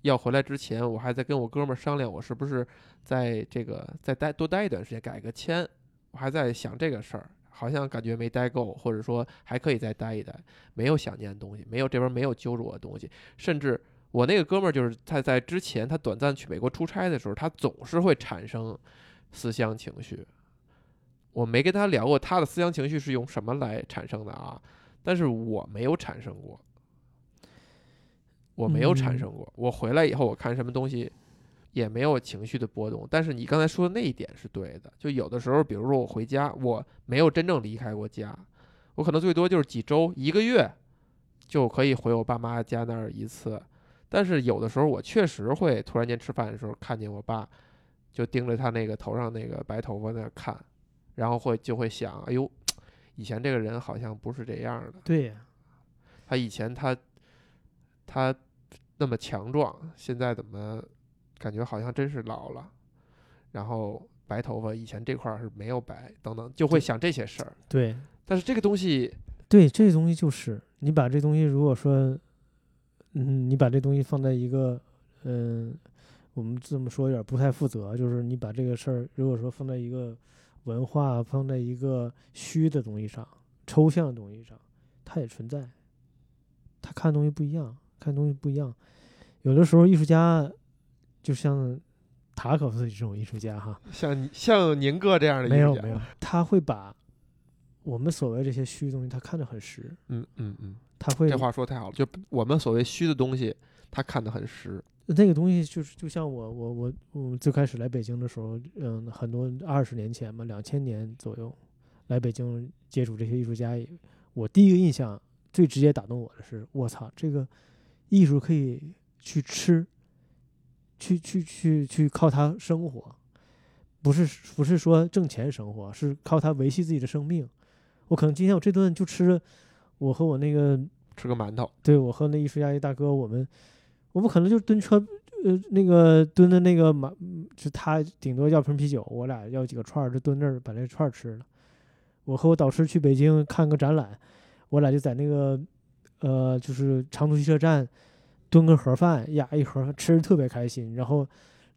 要回来之前，我还在跟我哥们儿商量，我是不是在这个再待多待一段时间，改个签。我还在想这个事儿，好像感觉没待够，或者说还可以再待一待，没有想念的东西，没有这边没有揪住我的东西，甚至我那个哥们儿就是他在之前他短暂去美国出差的时候，他总是会产生思乡情绪。我没跟他聊过他的思乡情绪是用什么来产生的啊，但是我没有产生过。我没有产嗯生过。我回来以后，我看什么东西也没有情绪的波动。但是你刚才说的那一点是对的，就有的时候，比如说我回家，我没有真正离开过家，我可能最多就是几周、一个月就可以回我爸妈家那儿一次。但是有的时候，我确实会突然间吃饭的时候看见我爸，就盯着他那个头上那个白头发那儿看，然后会就会想，哎呦，以前这个人好像不是这样的。对呀，他以前他他那么强壮，现在怎么感觉好像真是老了？然后白头发以前这块儿是没有白，等等，就会想这些事儿。对但是这个东西，对，这东西就是你把这东西，如果说，嗯，你把这东西放在一个，嗯，我们这么说有点不太负责，就是你把这个事儿，如果说放在一个文化，放在一个虚的东西上，抽象的东西上，它也存在，他看东西不一样，看东西不一样，有的时候艺术家，就像塔可夫斯基这种艺术家哈，像像宁哥这样的艺术家没有没有，，他会把我们所谓这些虚的东西，他看得很实，嗯嗯嗯，他会这话说太好了。就我们所谓虚的东西，他看得很实。那个东西就是就像我我我我最开始来北京的时候，嗯，很多二十年前嘛，两千年左右来北京接触这些艺术家也，我第一个印象最直接打动我的是，我操，这个艺术可以去吃，去去去去靠它生活，不是不是说挣钱生活，是靠它维系自己的生命。我可能今天我这顿就吃，我和我那个吃个馒头，对我和那艺术家一大哥，我们我们可能就蹲车，呃，那个蹲的那个马，嗯就他顶多要瓶啤酒，我俩要几个串儿，就蹲那儿把那串儿吃了。我和我导师去北京看个展览，我俩就在那个呃，就是长途汽车站蹲个盒饭，呀，一盒饭吃的特别开心，然后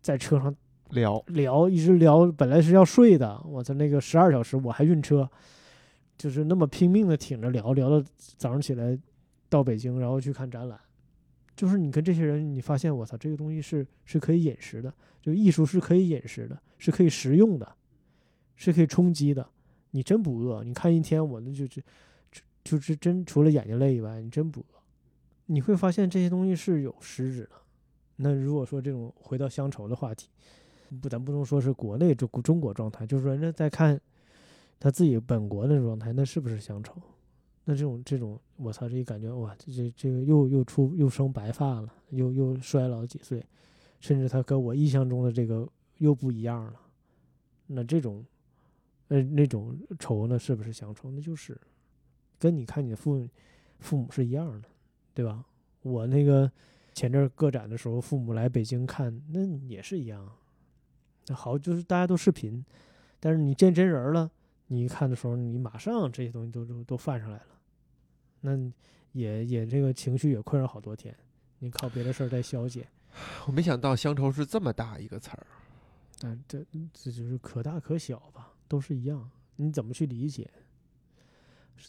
在车上聊，聊，一直聊，本来是要睡的，我操，那个十二小时我还晕车，就是那么拼命的挺着聊，聊到早上起来到北京，然后去看展览。就是你跟这些人，你发现我操，这个东西是是可以饮食的，就艺术是可以饮食的，是可以食用的，是可以充饥的。你真不饿，你看一天我那就就就就是真除了眼睛累以外，你真不饿。你会发现这些东西是有实质的。那如果说这种回到乡愁的话题，不，咱不能说是国内中中国状态，就是说人家在看他自己本国的状态，那是不是乡愁？那这种这种，我操，这一感觉哇，这这这个又又出又生白发了，又又衰老几岁，甚至他跟我印象中的这个又不一样了。那这种，呃，那种愁呢，是不是乡愁？那就是跟你看你的父父母是一样的，对吧？我那个前阵儿个展的时候，父母来北京看，那也是一样。那好，就是大家都视频，但是你见真人儿了，你一看的时候，你马上这些东西都都都泛上来了，那也也这个情绪也困扰好多天，你靠别的事儿在消解。我没想到乡愁是这么大一个词儿。但这这就是可大可小吧，都是一样。你怎么去理解？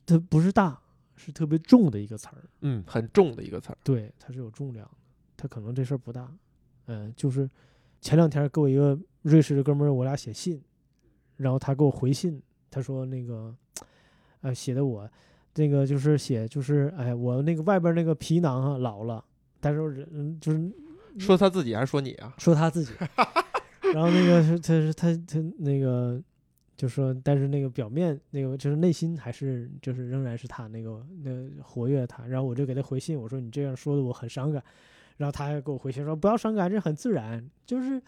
它不是大，是特别重的一个词儿。嗯，很重的一个词儿。对，它是有重量的。它可能这事儿不大，嗯，就是前两天给我一个瑞士的哥们儿，我俩写信，然后他给我回信，他说那个，呃，写的我那个就是写就是哎，我那个外边那个皮囊啊老了，但是人就是说他自己还是说你啊？说他自己，然后那个是他是他他那个就说，但是那个表面那个就是内心还是就是仍然是他那个那活跃他，然后我就给他回信，我说你这样说的我很伤感。然后他还给我回信说：“不要伤感，这很自然，就是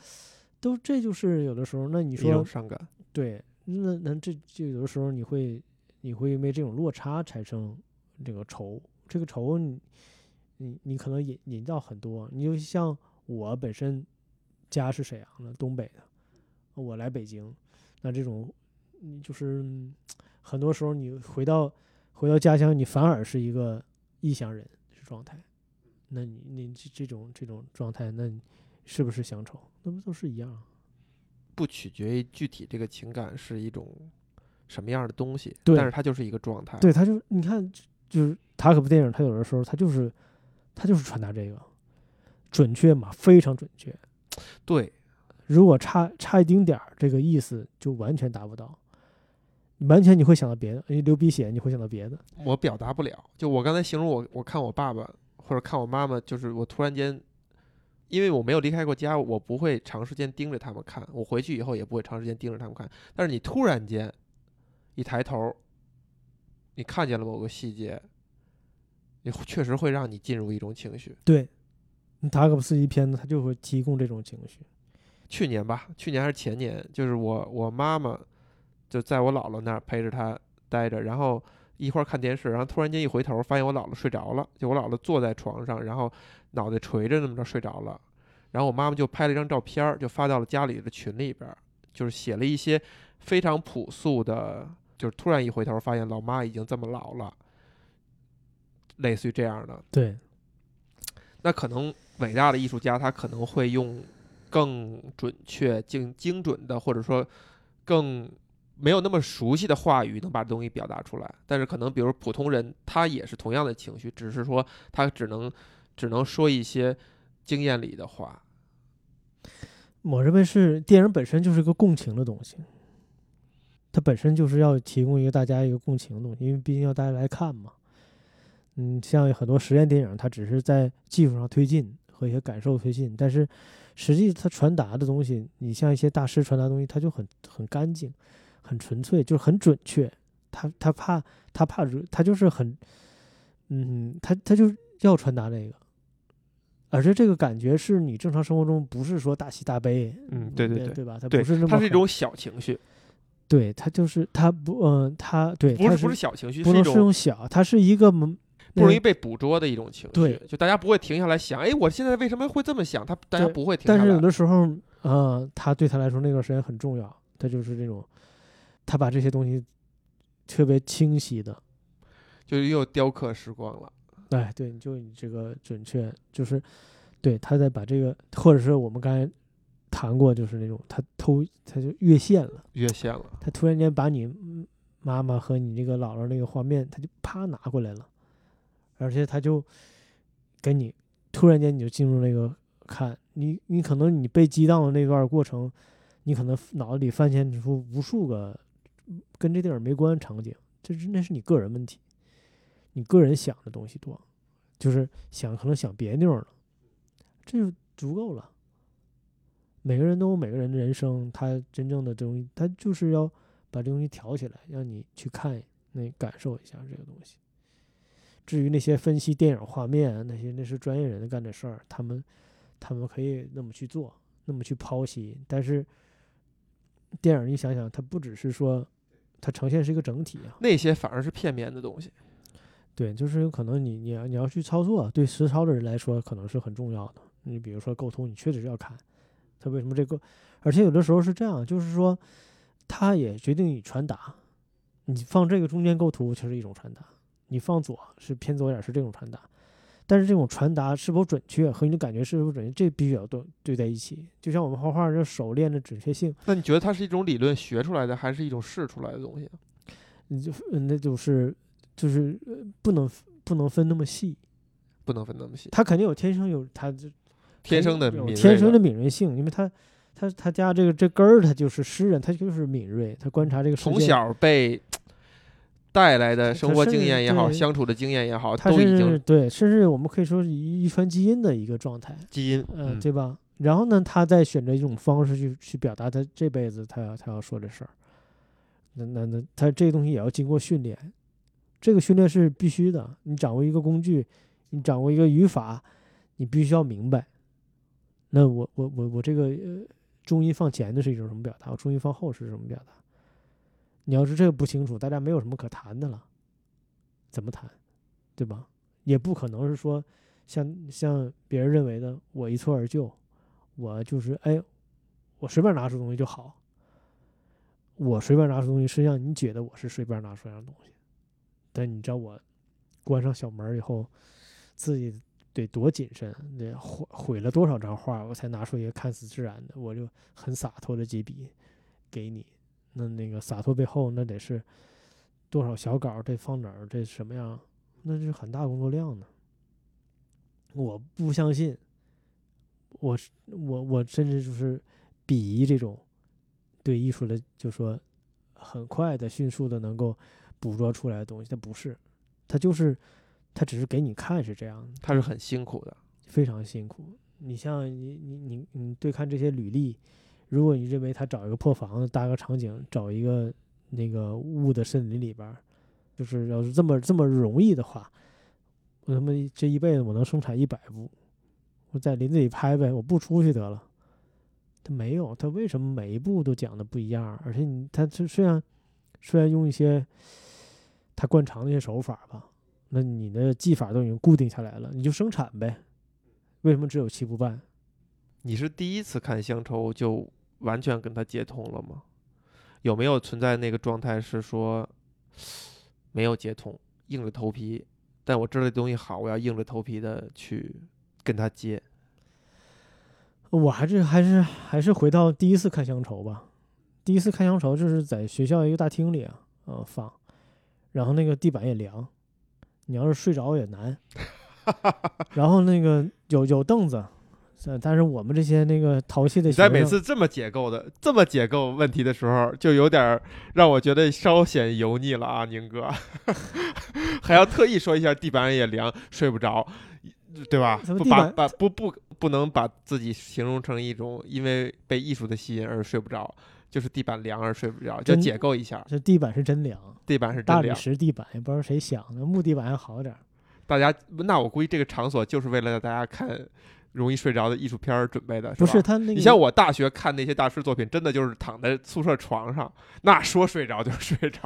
都这就是有的时候，那你说伤感，对，那那这就有的时候你会你会因为这种落差产生这个愁，这个愁你你你可能引引到很多，你就像我本身家是沈阳的东北的，我来北京，那这种你就是很多时候你回到回到家乡，你反而是一个异乡人状态。”那你你这这种这种状态，那是不是乡愁？那不都是一样？不取决于具体这个情感是一种什么样的东西，对，但是它就是一个状态。对，它就你看，就是塔可夫电影，它有的时候它就是它就是传达这个准确嘛，非常准确。对，如果差差一丁点儿，这个意思就完全达不到，完全你会想到别的，因为流鼻血你会想到别的。我表达不了，就我刚才形容我，我看我爸爸。或者看我妈妈，就是我突然间，因为我没有离开过家，我不会长时间盯着他们看。我回去以后也不会长时间盯着他们看。但是你突然间一抬头，你看见了某个细节，你确实会让你进入一种情绪。对，塔可夫斯基片子他就会提供这种情绪。去年吧，去年还是前年，就是我我妈妈就在我姥姥那儿陪着她待着，然后。一块儿看电视，然后突然间一回头，发现我姥姥睡着了。就我姥姥坐在床上，然后脑袋垂着那么着睡着了。然后我妈妈就拍了一张照片，就发到了家里的群里边，就是写了一些非常朴素的，就是突然一回头发现老妈已经这么老了，类似于这样的。对。那可能伟大的艺术家他可能会用更准确、精精准的，或者说更。没有那么熟悉的话语能把东西表达出来，但是可能比如普通人他也是同样的情绪，只是说他只能只能说一些经验里的话。我认为是电影本身就是一个共情的东西，它本身就是要提供一个大家一个共情的东西，因为毕竟要大家来看嘛。嗯，像很多实验电影，它只是在技术上推进和一些感受推进，但是实际它传达的东西，你像一些大师传达东西，他就很很干净。很纯粹，就是很准确。他他怕他怕他就是很，嗯，他他就要传达这个，而且这个感觉是你正常生活中不是说大喜大悲，嗯，对对对，对吧？他不是那么，它是一种小情绪。对他就是他不嗯，他对，不是不是小情绪，不能是用小，它是一个不容易被捕捉的一种情绪。对，就大家不会停下来想，哎，我现在为什么会这么想？他大家不会停下来。但是有的时候，呃，他对他来说那段时间很重要，他就是这种。他把这些东西特别清晰的，就又雕刻时光了。哎，对，就你这个准确，就是对他在把这个，或者是我们刚才谈过，就是那种他偷，他就越线了，越线了。他突然间把你妈妈和你那个姥姥那个画面，他就啪拿过来了，而且他就给你突然间你就进入那个看你，你可能你被激荡的那段过程，你可能脑子里翻现出无数个。跟这电影没关的场景，这是那是你个人问题，你个人想的东西多，就是想可能想别扭了，这就足够了。每个人都有每个人的人生，他真正的东西，他就是要把这东西挑起来，让你去看，那感受一下这个东西。至于那些分析电影画面，那些那是专业人干的事儿，他们他们可以那么去做，那么去剖析。但是电影，你想想，它不只是说。它呈现是一个整体啊，那些反而是片面的东西。对，就是有可能你你要你要去操作，对实操的人来说可能是很重要的。你比如说构图，你确实要看它为什么这个，而且有的时候是这样，就是说它也决定你传达。你放这个中间构图就是一种传达，你放左是偏左点是这种传达，但是这种传达是否准确和你的感觉是否准确，这必须要对对在一起。就像我们画画这手练的准确性，那你觉得它是一种理论学出来的，还是一种试出来的东西？你就呃那就是就是呃不能不能分那么细，不能分那么细，他肯定有天生有他这天生的敏锐天生的敏锐性，因为他他他家这个这根儿他就是诗人，他就是敏锐，他观察这个从小被带来的生活经验也好，相处的经验也好，他都已经对，甚至我们可以说是遗遗传基因的一个状态，基因，嗯、嗯，对吧？然后呢，他再选择一种方式去去表达他这辈子他要他要说的事儿，那那那他这个东西也要经过训练，这个训练是必须的。你掌握一个工具，你掌握一个语法，你必须要明白。那我我我我这个呃重音放前的是一种什么表达？我中音放后是什么表达？你要是这个不清楚，大家没有什么可谈的了，怎么谈，对吧？也不可能是说像像别人认为的，我一蹴而就，我就是哎，我随便拿出东西就好。我随便拿出东西，实际上你觉得我是随便拿出来的东西，但你知道我关上小门以后，自己得多谨慎，得毁毁了多少张画，我才拿出一个看似自然的，我就很洒脱的几笔给你。那那个洒脱背后，那得是多少小稿儿，这放哪儿，这什么样，那是很大工作量的。我不相信，我是我我甚至就是鄙夷这种对艺术的，就说很快的、迅速的能够捕捉出来的东西，它不是，它就是它只是给你看是这样的，他是很辛苦的，非常辛苦。你像你你你你对看这些履历，如果你认为他找一个破房子搭个场景，找一个那个雾的森林里边，就是要是这么这么容易的话，我他妈这一辈子我能生产一百部，我在林子里拍呗，我不出去得了。他没有，他为什么每一步都讲的不一样？而且你他虽虽然虽然用一些他惯常的一些手法吧，那你的技法都已经固定下来了，你就生产呗。为什么只有七步半？你是第一次看乡愁就完全跟他接通了吗？有没有存在那个状态是说 没有接通，硬着头皮？但我知道这东西好，我要硬着头皮的去跟他接。我还是还是还是回到第一次看乡愁吧。第一次看乡愁就是在学校一个大厅里啊，呃放，然后那个地板也凉，你要是睡着也难。然后那个有有凳子，呃但是我们这些那个淘气的你在每次这么解构的、这么解构问题的时候，就有点儿让我觉得稍显油腻了啊，宁哥，还要特意说一下地板也凉，睡不着，对吧？不把把不不不能把自己形容成一种因为被艺术的吸引而睡不着，就是地板凉而睡不着，就解构一下，这地板是真凉，地板是大理真凉。石地板也不知道谁想的，木地板还好点儿。大家，那我估计这个场所就是为了让大家看容易睡着的艺术片儿准备的，不吧是他那个，你像我大学看那些大师作品，真的就是躺在宿舍床上，那说睡着就睡着。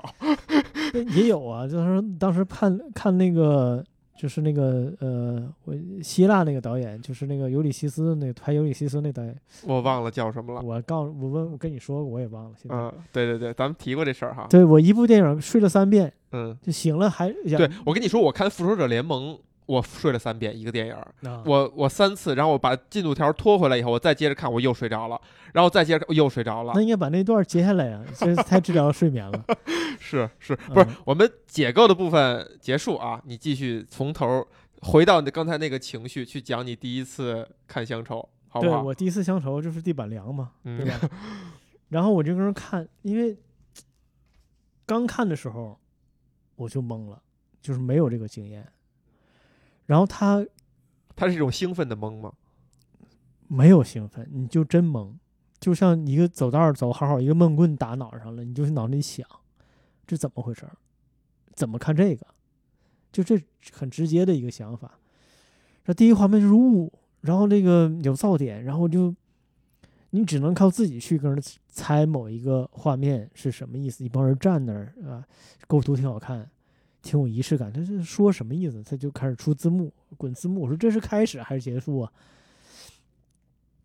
也有啊，就是当时看看那个，就是那个呃，我希腊那个导演，就是那个尤里西斯那个拍尤里西斯那导演，我忘了叫什么了。我告我问我跟你说，我也忘了。现在，嗯，对对对，咱们提过这事儿哈。对我一部电影睡了三遍嗯，就醒了还，对我跟你说，我看《复仇者联盟》，我睡了三遍一个电影儿，啊我我三次，然后我把进度条拖回来以后，我再接着看，我又睡着了，然后再接着又睡着了那。应该把那段截下来呀，这太治疗睡眠了。是是，不是嗯我们解构的部分结束啊？你继续从头回到你刚才那个情绪去讲你第一次看乡愁，好不好？对我第一次乡愁就是地板凉嘛，嗯对吧？然后我就跟人看，因为刚看的时候我就懵了，就是没有这个经验。然后他他是一种兴奋的懵吗？没有兴奋，你就真懵，就像一个走道儿走好好，一个闷棍打脑上了，你就是脑子里想，这怎么回事儿？怎么看这个？就这很直接的一个想法。这第一画面就是雾，然后那个有噪点，然后就你只能靠自己去跟人猜某一个画面是什么意思。一帮人站那儿啊，构图挺好看，挺有仪式感。他是说什么意思？他就开始出字幕，滚字幕。我说这是开始还是结束啊？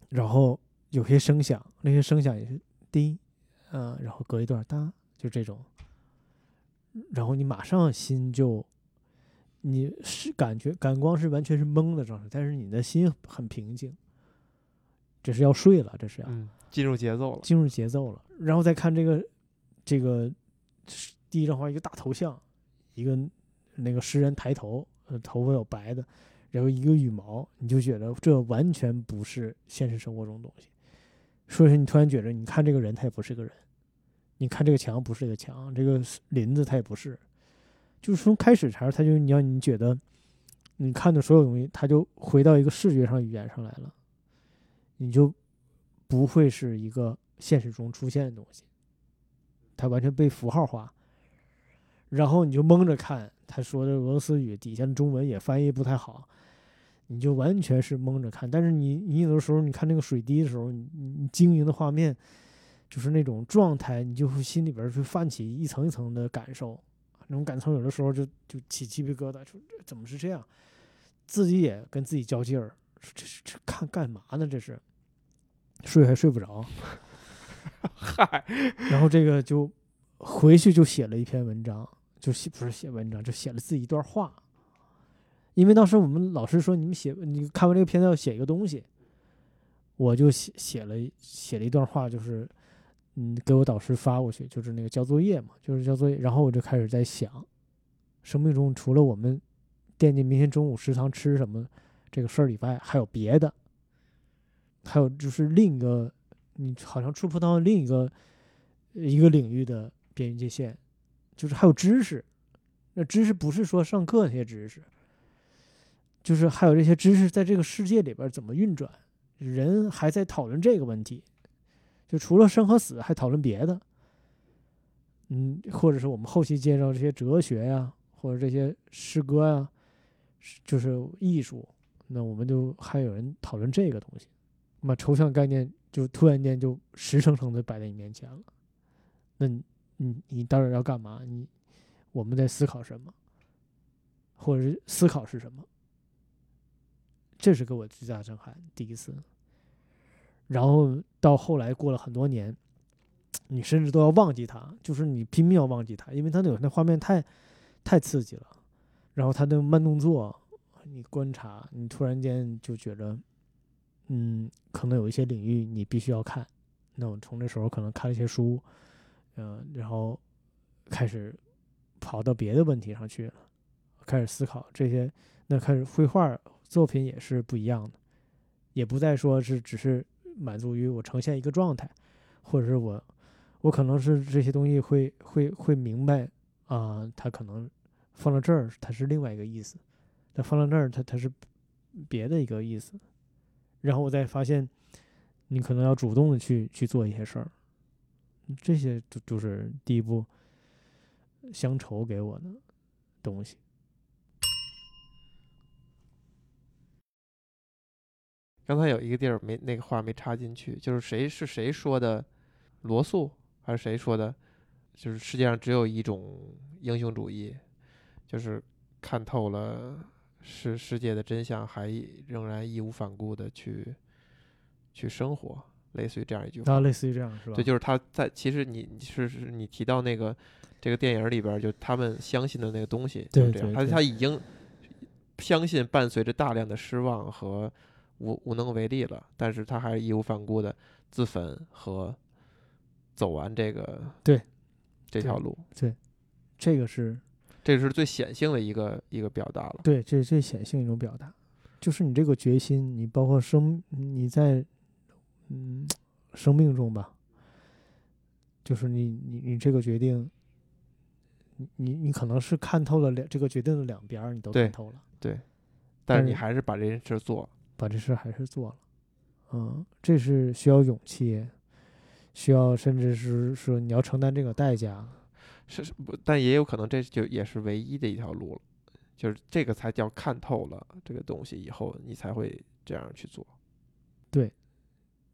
然后有些声响，那些声响也是滴，啊，然后隔一段哒，就这种，然后你马上心就你是感觉感光是完全是懵的状态，但是你的心很平静，这是要睡了，这是要嗯，进入节奏了。进入节奏了。然后再看这个这个是第一张画，一个大头像，一个那个诗人抬头，呃，头发有白的，然后一个羽毛，你就觉得这完全不是现实生活中的东西。所以说，你突然觉得，你看这个人，他也不是个人；你看这个墙，不是一个墙；这个林子，它也不是。就是从开始前，他就你要你觉得，你看的所有东西，它就回到一个视觉上语言上来了，你就不会是一个现实中出现的东西，它完全被符号化。然后你就蒙着看，他说的俄罗斯语底下的中文也翻译不太好，你就完全是蒙着看。但是你你有的时候你看那个水滴的时候，你你晶莹的画面，就是那种状态，你就会心里边儿就泛起一层一层的感受，那种感受有的时候就就起鸡皮疙瘩，说这怎么是这样？自己也跟自己较劲儿，说这是这看干嘛呢？这是睡还睡不着。嗨，然后这个就回去就写了一篇文章，就写不是写文章，就写了自己一段话。因为当时我们老师说你们写，你看完这个片子要写一个东西，我就写写了写了一段话，就是嗯给我导师发过去，就是那个交作业嘛，就是交作业。然后我就开始在想，生命中除了我们惦记明天中午食堂吃什么这个事儿以外，还有别的，还有就是另一个。你好像触碰到另一个一个领域的边缘界线，就是还有知识。那知识不是说上课那些知识，就是还有这些知识在这个世界里边怎么运转。人还在讨论这个问题，就除了生和死，还讨论别的。嗯，或者是我们后期介绍这些哲学呀，或者这些诗歌呀，就是艺术。那我们就还有人讨论这个东西，那抽象概念。就突然间就实诚诚的摆在你面前了，那你你到底要干嘛？你我们在思考什么，或者是思考是什么？这是给我最大的震撼，第一次。然后到后来过了很多年，你甚至都要忘记它，就是你拼命要忘记它，因为它那那画面太太刺激了。然后它的慢动作，你观察，你突然间就觉着。嗯，可能有一些领域你必须要看，那我从那时候可能看了一些书，嗯，然后开始跑到别的问题上去了，开始思考这些，那开始绘画作品也是不一样的，也不再说是只是满足于我呈现一个状态，或者是我我可能是这些东西会会会明白啊，它可能放到这儿它是另外一个意思，它放到那儿它它是别的一个意思。然后我再发现，你可能要主动的去去做一些事儿，这些就就是第一步，乡愁给我的东西。刚才有一个地儿没那个话没插进去，就是谁是谁说的，罗素还是谁说的？就是世界上只有一种英雄主义，就是看透了。是世界的真相，还仍然义无反顾的去去生活，类似于这样一句话。啊，类似于这样是吧？对，就是他在其实你是是你提到那个这个电影里边，就他们相信的那个东西，就是这样。他他已经相信伴随着大量的失望和无无能为力了，但是他还是义无反顾的自焚和走完这个对这条路。对，这个是。这是最显性的一个一个表达了。对，这是最显性一种表达，就是你这个决心，你包括生你在嗯生命中吧，就是你你你这个决定，你你你可能是看透了两这个决定的两边，你都看透了。对，但是你还是把这件事做，把这事还是做了。嗯，这是需要勇气，需要甚至是说你要承担这个代价。是不？但也有可能，这就也是唯一的一条路了，就是这个才叫看透了这个东西以后，你才会这样去做。对，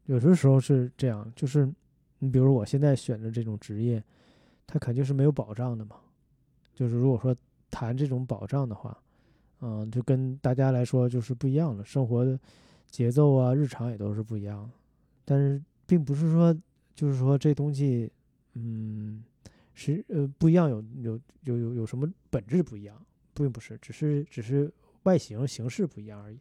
有的时候是这样，就是你比如我现在选的这种职业，它肯定是没有保障的嘛。就是如果说谈这种保障的话，嗯，就跟大家来说就是不一样了，生活的节奏啊，日常也都是不一样。但是并不是说，就是说这东西，嗯。是呃不一样，有有有有有什么本质不一样？并不是，只是只是外形形式不一样而已。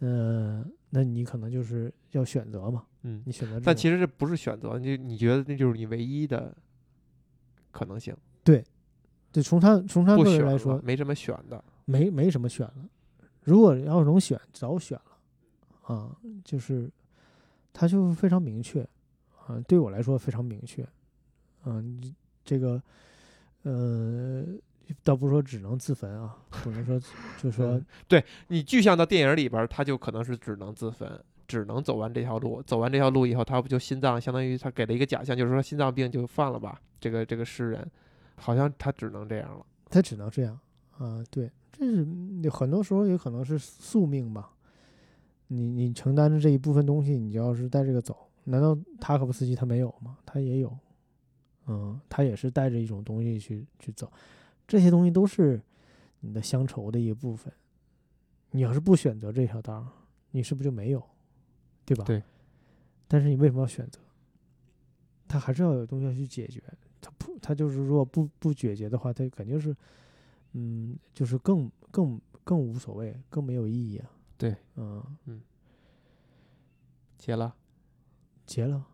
嗯、那你可能就是要选择嘛，嗯，你选择。但其实这不是选择，你你觉得那就是你唯一的可能性，对，对从他从他个人来说，，没什么选的。没没什么选了。如果要是能选，早选了啊，就是他就非常明确啊，对我来说非常明确。嗯、你这个呃，倒不是说只能自焚啊，不能说就说对你具象到电影里边儿，他就可能是只能自焚，只能走完这条路。走完这条路以后，他不就心脏相当于他给了一个假象，就是说心脏病就犯了吧？这个这个诗人，好像他只能这样了。他只能这样啊。对，这是嗯很多时候也可能是宿命吧。你你承担着这一部分东西，你就要是带这个走。难道塔可夫斯基他没有吗？他也有，嗯，他也是带着一种东西去去走。这些东西都是你的乡愁的一部分。你要是不选择这条道儿，你是不是就没有？对吧？对。但是你为什么要选择？他还是要有东西要去解决。他不，他就是如果不不解决的话，他肯定是，嗯，就是更更更无所谓，更没有意义啊。对，嗯嗯，结了。结了。